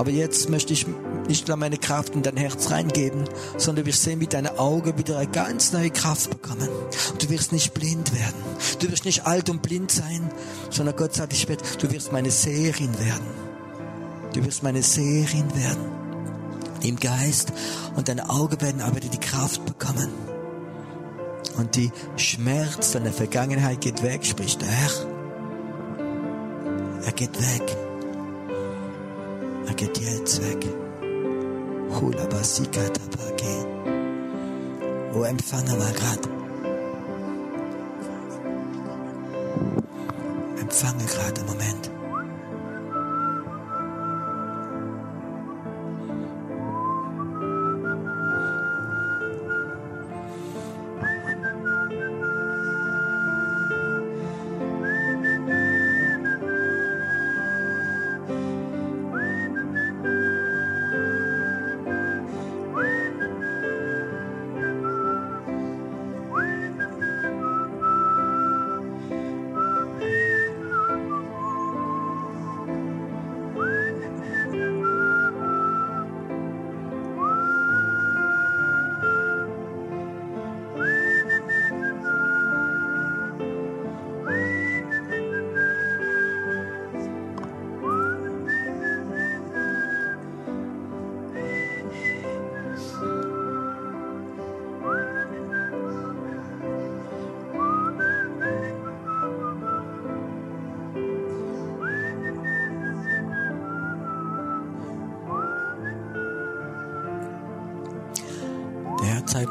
Aber jetzt möchte ich nicht nur meine Kraft in dein Herz reingeben, sondern wir sehen, wie deine Augen wieder eine ganz neue Kraft bekommen. Du wirst nicht blind werden. Du wirst nicht alt und blind sein, sondern Gott sagt, ich werde, du wirst meine Seherin werden. Du wirst meine Seherin werden. Im Geist. Und deine Augen werden aber die Kraft bekommen. Und die Schmerz deiner Vergangenheit geht weg, spricht der Herr. Er geht weg. Er geht jetzt weg. Hula basika tabake. Oh, empfange mal grad. Empfange gerade im Moment.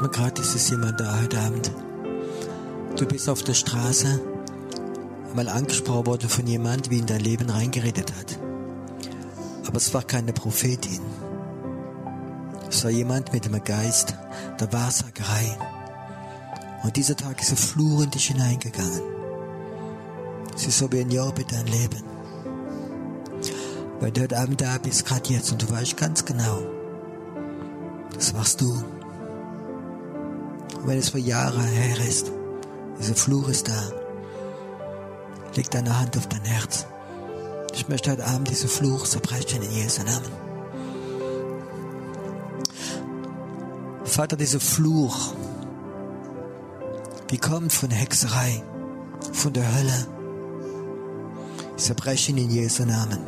Zeigt mir gerade, ist es jemand da heute Abend. Du bist auf der Straße, mal angesprochen worden von jemand, wie in dein Leben reingeredet hat. Aber es war keine Prophetin. Es war jemand mit dem Geist der Wahrsagerei. Und dieser Tag ist ein Fluch in dich hineingegangen. Es ist so wie ein Job in dein Leben. Weil du heute Abend da bist, gerade jetzt, und du weißt ganz genau, das warst du. Und wenn es vor Jahren her ist, dieser Fluch ist da, leg deine Hand auf dein Herz. Ich möchte heute Abend diesen Fluch zerbrechen in Jesu Namen. Vater, dieser Fluch, wie kommt von Hexerei, von der Hölle. Ich zerbreche ihn in Jesu Namen.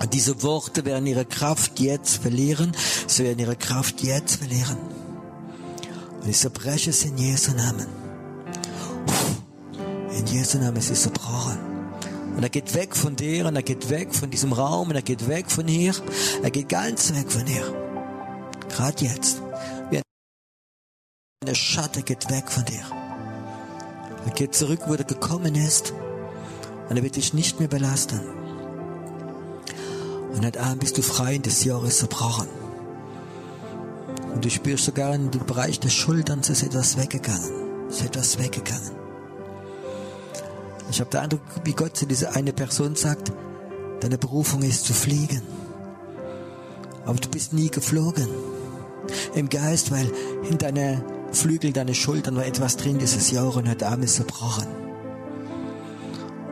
Und diese Worte werden ihre Kraft jetzt verlieren. Sie werden ihre Kraft jetzt verlieren. Und ich zerbreche es in Jesu Namen. In Jesu Namen ist es zerbrochen. Und er geht weg von dir und er geht weg von diesem Raum und er geht weg von hier. Er geht ganz weg von hier. Gerade jetzt. Wie eine Schatte geht weg von dir. Er geht zurück, wo er gekommen ist. Und er wird dich nicht mehr belasten. Und heute Abend bist du frei in des Jahres zerbrochen. Und du spürst sogar in dem Bereich der Schultern, es ist etwas weggegangen. Ist etwas weggegangen. Ich habe den Eindruck, wie Gott zu dieser eine Person sagt, deine Berufung ist zu fliegen. Aber du bist nie geflogen. Im Geist, weil in deine Flügel, deine Schultern war etwas drin dieses Jahr und heute Abend ist zerbrochen.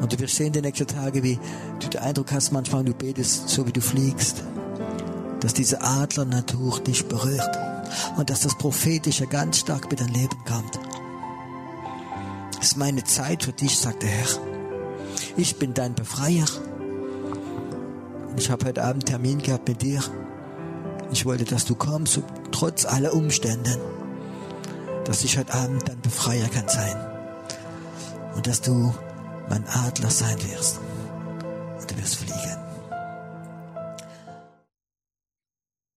Und du wirst sehen die nächsten Tage, wie du den Eindruck hast, manchmal du betest, so wie du fliegst, dass diese Adlernatur dich berührt und dass das Prophetische ganz stark mit dein Leben kommt. Es ist meine Zeit für dich, sagt der Herr. Ich bin dein Befreier. Ich habe heute Abend Termin gehabt mit dir. Ich wollte, dass du kommst, trotz aller Umstände, dass ich heute Abend dein Befreier kann sein. und dass du mein Adler sein wirst und du wirst fliegen.